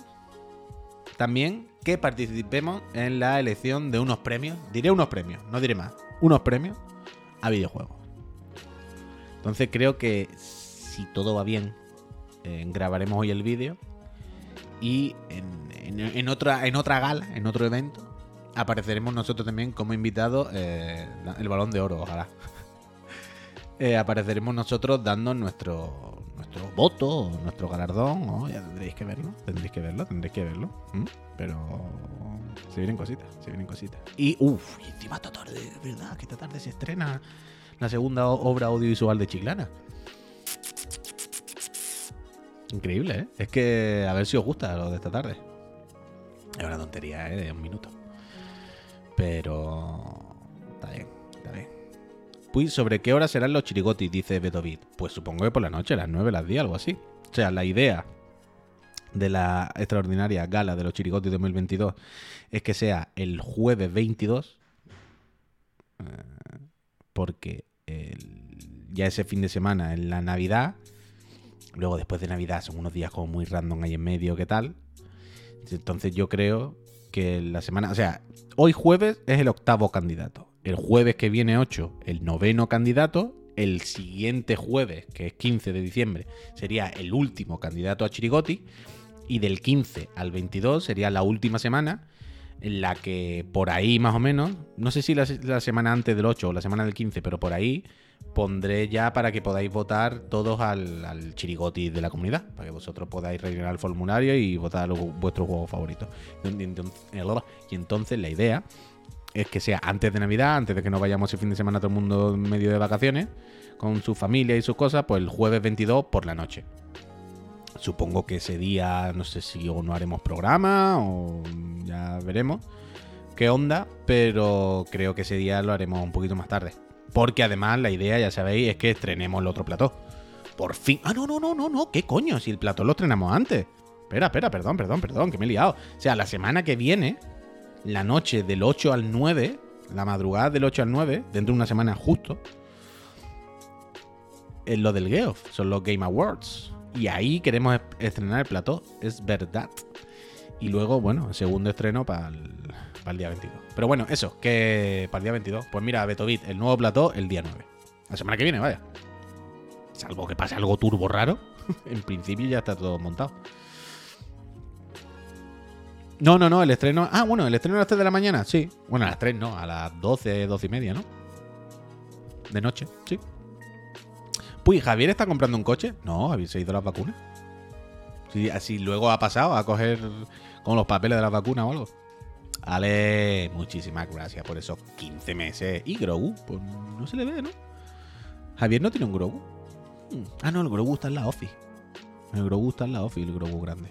Speaker 1: también que participemos en la elección de unos premios. Diré unos premios, no diré más. Unos premios a videojuegos. Entonces creo que si todo va bien, eh, grabaremos hoy el vídeo. Y en, otra, en otra gala, en otro evento, apareceremos nosotros también como invitados. eh, el balón de oro, ojalá. Eh, apareceremos nosotros dando nuestro, nuestro voto, nuestro galardón. ¿no? Ya tendréis que verlo, tendréis que verlo, tendréis que verlo. Pero se vienen cositas, se vienen cositas. Y uff, encima esta tarde, ¿verdad? Que esta tarde se estrena la segunda obra audiovisual de Chiclana. Increíble, ¿eh? Es que a ver si os gusta lo de esta tarde. Es una tontería, ¿eh? De un minuto. Pero... Está bien, está bien. Pues, ¿sobre qué hora serán los chirigotis? Dice Betovit. Pues supongo que por la noche, las 9, las 10, algo así. O sea, la idea de la extraordinaria gala de los chirigotis 2022 es que sea el jueves 22. eh, porque ya ese fin de semana en la Navidad. Luego después de Navidad son unos días como muy random ahí en medio, ¿qué tal? Entonces yo creo que la semana... O sea, hoy jueves es el octavo candidato. El jueves que viene 8, el noveno candidato. El siguiente jueves, que es 15 de diciembre, sería el último candidato a Chirigoti. Y del 15 al 22 sería la última semana en la que por ahí más o menos, no sé si la, la semana antes del 8 o la semana del 15, pero por ahí pondré ya para que podáis votar todos al, al chirigoti de la comunidad, para que vosotros podáis rellenar el formulario y votar vuestros juegos favoritos. Y entonces- la idea es que sea antes de Navidad, antes de que nos vayamos ese fin de semana todo el mundo en medio de vacaciones, con su familia y sus cosas, pues el jueves 22 por la noche. Supongo que ese día, no sé si o no haremos programa o ya veremos qué onda, pero creo que ese día lo haremos un poquito más tarde. Porque además la idea, ya sabéis, es que estrenemos el otro plató. Por fin. Ah, no, no, no, no, no. ¿Qué coño? Si el plató lo estrenamos antes. Espera, espera, perdón, perdón, perdón, que me he liado. O sea, la semana que viene, la noche del 8 al 9, la madrugada del 8 al 9, dentro de una semana justo, es lo del Geoff, son los Game Awards. Y ahí queremos est- estrenar el plató, es verdad. Y luego, bueno, segundo estreno para el, el día 22. Pero bueno, eso, que para el día 22. Pues mira, Betovit, el nuevo plató el día 9. La semana que viene, vaya. Salvo que pase algo turbo raro. en principio ya está todo montado. No, no, no, el estreno. Ah, bueno, el estreno a las 3 de la mañana, sí. Bueno, a las 3 no, a las 12, 12 y media, ¿no? De noche, sí. Pues, ¿Javier está comprando un coche? No, Javier se ha ido las vacunas. Sí, así luego ha pasado a coger con los papeles de las vacunas o algo. Ale, muchísimas gracias por esos 15 meses. Y Grogu, pues no se le ve, ¿no? Javier no tiene un Grogu. Hmm. Ah, no, el Grogu está en la office. El Grogu está en la office, el Grogu grande.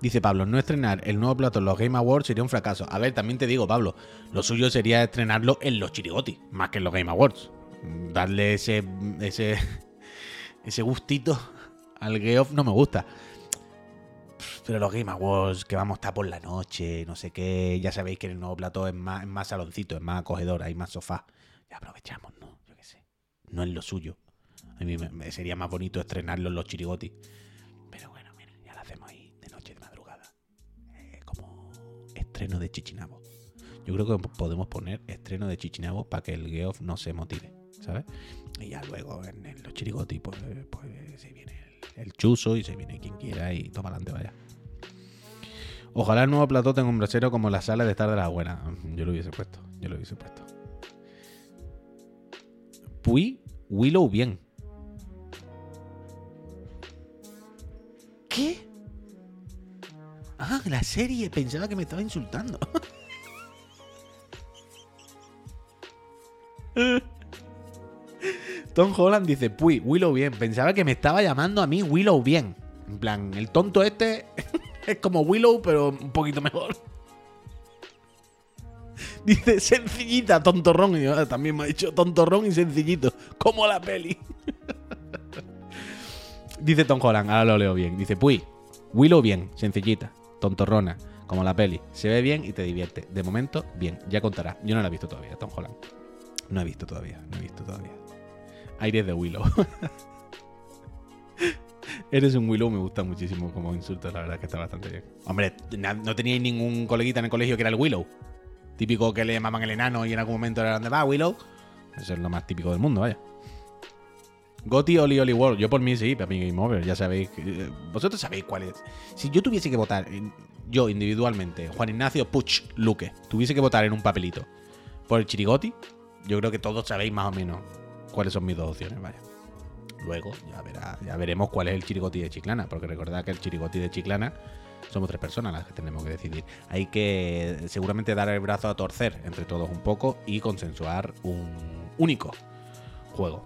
Speaker 1: Dice Pablo, no estrenar el nuevo plato en los Game Awards sería un fracaso. A ver, también te digo, Pablo, lo suyo sería estrenarlo en los chirigotis, más que en los Game Awards. Darle ese, ese, ese gustito al Geoff no me gusta. Pero los Game Awards, que vamos a estar por la noche, no sé qué, ya sabéis que el nuevo plató es más, es más saloncito, es más acogedor, hay más sofá. Ya aprovechamos, ¿no? Yo qué sé. No es lo suyo. A mí me, sería más bonito estrenarlo en los chirigotis. Pero bueno, mira, ya lo hacemos ahí de noche, de madrugada. Eh, como estreno de Chichinabo. Yo creo que podemos poner estreno de Chichinabo para que el Geoff no se motive, ¿sabes? Y ya luego en, los chirigotis, pues, eh, pues, se viene el, chuzo y se viene quien quiera y toma adelante, vaya. Ojalá el nuevo plató tenga un brasero como la sala de estar de la buena. Yo lo hubiese puesto, yo lo hubiese puesto. Pui, Willow bien. ¿Qué? Ah, la serie. Pensaba que me estaba insultando. Tom Holland dice, Puy, Willow bien. Pensaba que me estaba llamando a mí Willow bien. En plan, el tonto este es como Willow, pero un poquito mejor. Dice, sencillita, tontorrón. Y yo, ah, también me ha dicho tontorrón y sencillito. Como la peli. Dice Tom Holland, ahora lo leo bien. Dice, Puy, Willow bien, sencillita, tontorrona, como la peli. Se ve bien y te divierte. De momento, bien. Ya contará. Yo no la he visto todavía, Tom Holland. No he visto todavía, no he visto todavía. Aires de Willow. Eres un Willow, me gusta muchísimo como insulto, la verdad que está bastante bien. Hombre, no teníais ningún coleguita en el colegio que era el Willow. Típico que le llamaban el enano y en algún momento era donde va Willow. Eso es lo más típico del mundo, vaya. Goti Oli Oli World. Yo por mí sí, para mi Game Over. Ya sabéis. eh, Vosotros sabéis cuál es. Si yo tuviese que votar, yo individualmente, Juan Ignacio Puch Luque, tuviese que votar en un papelito por el Chirigoti, yo creo que todos sabéis más o menos cuáles son mis dos opciones, vaya. Luego ya, verá, ya veremos cuál es el Chirigoti de Chiclana, porque recordad que el Chirigoti de Chiclana Somos tres personas las que tenemos que decidir. Hay que seguramente dar el brazo a torcer entre todos un poco y consensuar un único juego.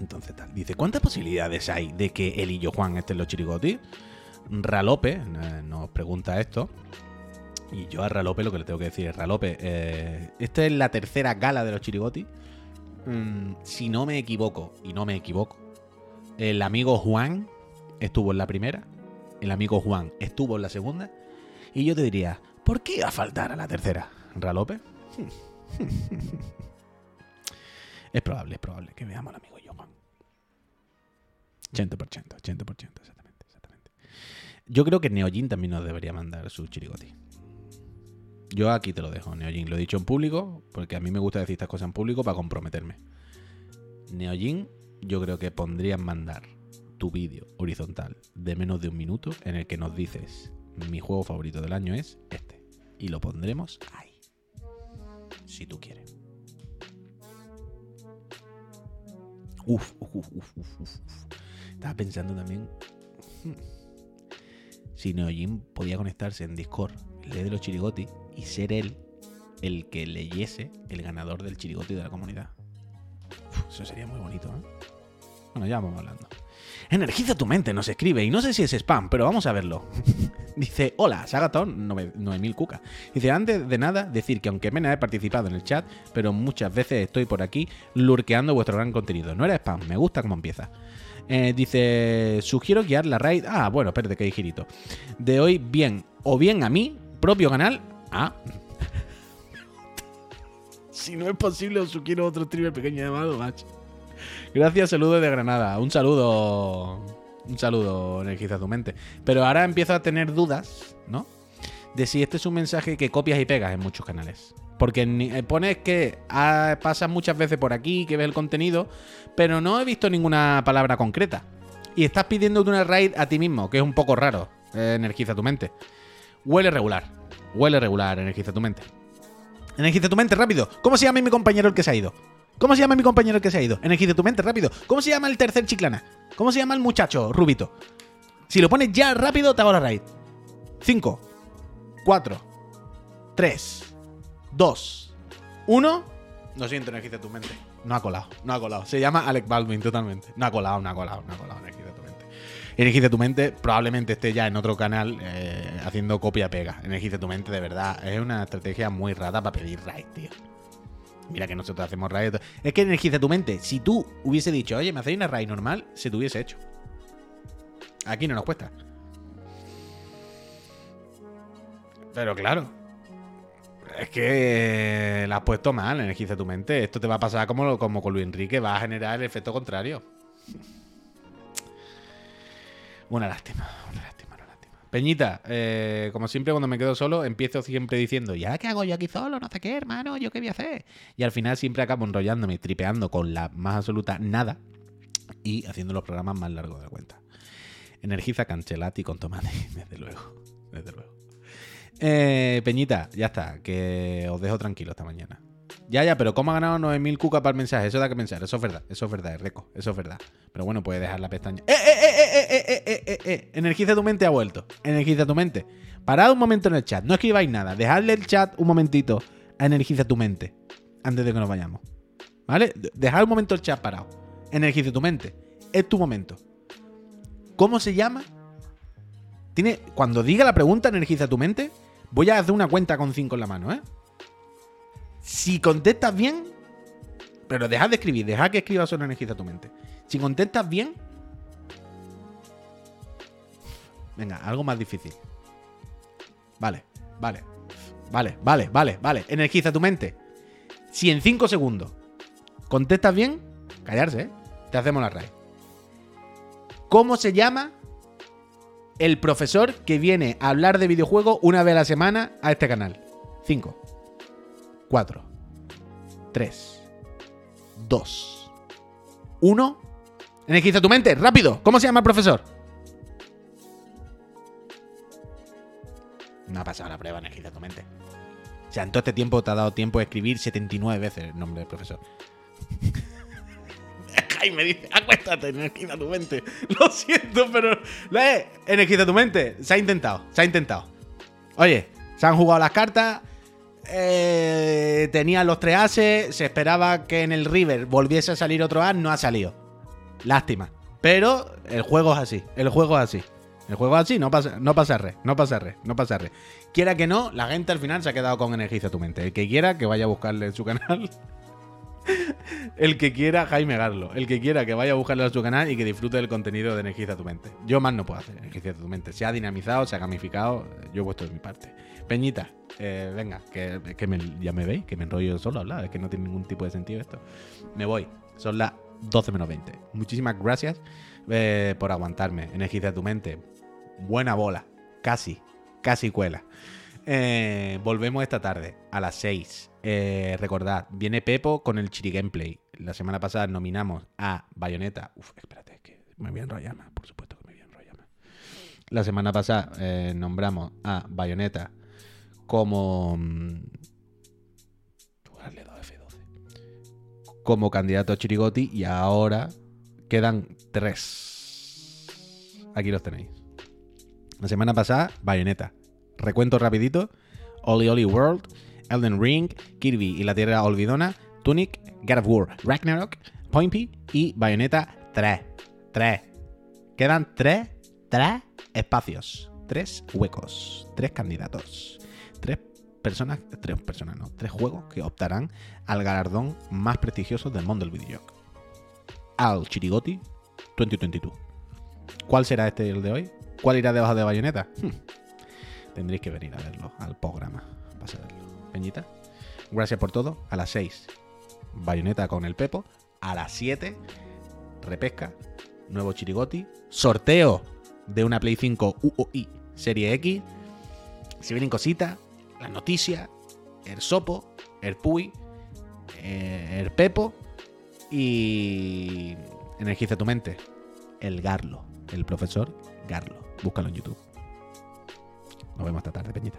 Speaker 1: Entonces tal. Dice, ¿cuántas posibilidades hay de que él y yo Juan estén los chirigotis? Ralope eh, nos pregunta esto. Y yo a Ralope lo que le tengo que decir es, Ralope, eh, esta es la tercera gala de los chirigotis. Mm, si no me equivoco, y no me equivoco, el amigo Juan estuvo en la primera, el amigo Juan estuvo en la segunda, y yo te diría, ¿por qué iba a faltar a la tercera? ¿Ralope? es probable, es probable que veamos al amigo yo, Juan. 80%, 80%, exactamente, exactamente. Yo creo que Neojin también nos debería mandar su chirigoti. Yo aquí te lo dejo, Neojin. Lo he dicho en público, porque a mí me gusta decir estas cosas en público para comprometerme. Neojin, yo creo que pondrían mandar tu vídeo horizontal de menos de un minuto en el que nos dices mi juego favorito del año es este. Y lo pondremos ahí. Si tú quieres. Uf, uf, uf, uf, uf, uf. Estaba pensando también. Si Neojin podía conectarse en Discord, lee de los chirigotis, y ser él el que leyese el ganador del chirigoti de la comunidad. Uf, eso sería muy bonito, ¿eh? Bueno, ya vamos hablando. Energiza tu mente, nos escribe, y no sé si es spam, pero vamos a verlo. Dice, hola, Sagatón 9000 Cuca. Dice, antes de nada, decir que aunque menos he participado en el chat, pero muchas veces estoy por aquí lurqueando vuestro gran contenido. No era spam, me gusta cómo empieza. Eh, dice, sugiero guiar la raid. Ah, bueno, espérate que hay girito. De hoy, bien, o bien a mí, propio canal. Ah. si no es posible, os sugiero otro streamer pequeño llamado Macho. Gracias, saludo de Granada. Un saludo. Un saludo, energiza tu mente. Pero ahora empiezo a tener dudas, ¿no? De si este es un mensaje que copias y pegas en muchos canales. Porque eh, pones que ah, pasas muchas veces por aquí, que ves el contenido, pero no he visto ninguna palabra concreta. Y estás pidiéndote una raid a ti mismo, que es un poco raro. eh, energiza tu mente. Huele regular. Huele regular, energiza tu mente. Energiza tu mente, rápido. ¿Cómo se llama mi compañero el que se ha ido? ¿Cómo se llama mi compañero el que se ha ido? Energiza tu mente, rápido. ¿Cómo se llama el tercer chiclana? ¿Cómo se llama el muchacho rubito? Si lo pones ya rápido, te hago la raid. 5, 4, 3, 2, 1. Lo siento, energiza tu mente. No ha colado, no ha colado. Se llama Alec Baldwin totalmente. No ha colado, no ha colado, no ha colado. Energiza tu mente. Energiza tu mente probablemente esté ya en otro canal eh, haciendo copia-pega. Energiza tu mente, de verdad. Es una estrategia muy rara para pedir raid, tío. Mira que nosotros hacemos raid. Es que energiza tu mente. Si tú hubiese dicho, oye, me hacéis una raid normal, se te hubiese hecho. Aquí no nos cuesta. Pero claro. Es que la has puesto mal, energiza tu mente. Esto te va a pasar como, como con Luis Enrique, va a generar el efecto contrario. Una lástima, una lástima, una lástima. Peñita, eh, como siempre cuando me quedo solo, empiezo siempre diciendo, ¿ya qué hago yo aquí solo? No sé qué, hermano, ¿yo qué voy a hacer? Y al final siempre acabo enrollándome, tripeando con la más absoluta nada y haciendo los programas más largos de la cuenta. Energiza Canchelati con tomate, desde luego, desde luego. Eh, Peñita, ya está, que os dejo tranquilo esta mañana. Ya, ya, pero ¿cómo ha ganado 9.000 cucas para el mensaje? Eso da que pensar, eso es verdad, eso es verdad, es reco, eso es verdad. Pero bueno, puedes dejar la pestaña. ¡Eh eh, ¡Eh, eh, eh, eh, eh, eh, eh, eh! Energiza tu mente ha vuelto, energiza tu mente. Parad un momento en el chat, no escribáis nada, dejadle el chat un momentito a energiza tu mente antes de que nos vayamos. ¿Vale? Dejad un momento el chat parado. Energiza tu mente, es tu momento. ¿Cómo se llama? Tiene, cuando diga la pregunta, energiza tu mente, Voy a hacer una cuenta con 5 en la mano, ¿eh? Si contestas bien, pero dejad de escribir, dejad que escriba solo energiza tu mente. Si contestas bien, venga, algo más difícil. Vale, vale, vale, vale, vale, vale. Energiza tu mente. Si en 5 segundos contestas bien, callarse, ¿eh? Te hacemos la raid. ¿Cómo se llama el profesor que viene a hablar de videojuegos una vez a la semana a este canal? 5, 4, 3, 2, 1. Energiza tu mente, rápido. ¿Cómo se llama el profesor? No ha pasado la prueba, energiza tu mente. O sea, en todo este tiempo te ha dado tiempo de escribir 79 veces el nombre del profesor. Jaime dice, acuéstate, energiza tu mente. Lo siento, pero... Eh, energiza tu mente. Se ha intentado, se ha intentado. Oye, se han jugado las cartas. Eh, tenían los tres ases. Se esperaba que en el River volviese a salir otro as. No ha salido. Lástima. Pero el juego es así. El juego es así. El juego es así, no pasa, no pasa re, no pasa re, no pasa re. Quiera que no, la gente al final se ha quedado con Energiza tu mente. El que quiera, que vaya a buscarle en su canal. El que quiera, Jaime Garlo. El que quiera, que vaya a buscarle a su canal y que disfrute del contenido de Energiza tu mente. Yo más no puedo hacer Energiza tu mente. Se ha dinamizado, se ha gamificado. Yo he puesto de mi parte. Peñita, eh, venga, que, que me- ya me veis, que me enrollo solo hablar. Es que no tiene ningún tipo de sentido esto. Me voy. Son las 12 menos 20. Muchísimas gracias eh, por aguantarme. Energiza tu mente. Buena bola. Casi. Casi cuela. Eh, volvemos esta tarde a las 6. Eh, recordad, viene Pepo con el Chiri Gameplay. La semana pasada nominamos a Bayonetta. Uf, espérate, que me voy a enrollar. Por supuesto que me voy a enrollar. La semana pasada eh, nombramos a Bayonetta como. mm, Darle dos F12. Como candidato a Chirigoti y ahora quedan tres. Aquí los tenéis. La semana pasada, Bayonetta. Recuento rapidito. Oli Oli World, Elden Ring, Kirby y la Tierra Olvidona, Tunic, God of War, Ragnarok, Pointy y Bayonetta 3. 3. Quedan 3, 3 espacios. 3 huecos. 3 candidatos. 3 personas, 3 personas no, 3 juegos que optarán al galardón más prestigioso del mundo del videojuego. Al Chirigoti 2022. ¿Cuál será este el de hoy? ¿Cuál irá debajo de Bayonetta? Hmm. Tendréis que venir a verlo al programa. Peñita. Gracias por todo. A las 6, Bayonetta con el Pepo. A las 7, repesca. Nuevo Chirigoti. Sorteo de una Play 5 UOI Serie X. Si vienen cositas, las noticias, el Sopo, el Puy, eh, el Pepo y Energiza tu mente. El Garlo, el profesor Garlo. Búscalo en YouTube. Nos vemos esta tarde, Peñita.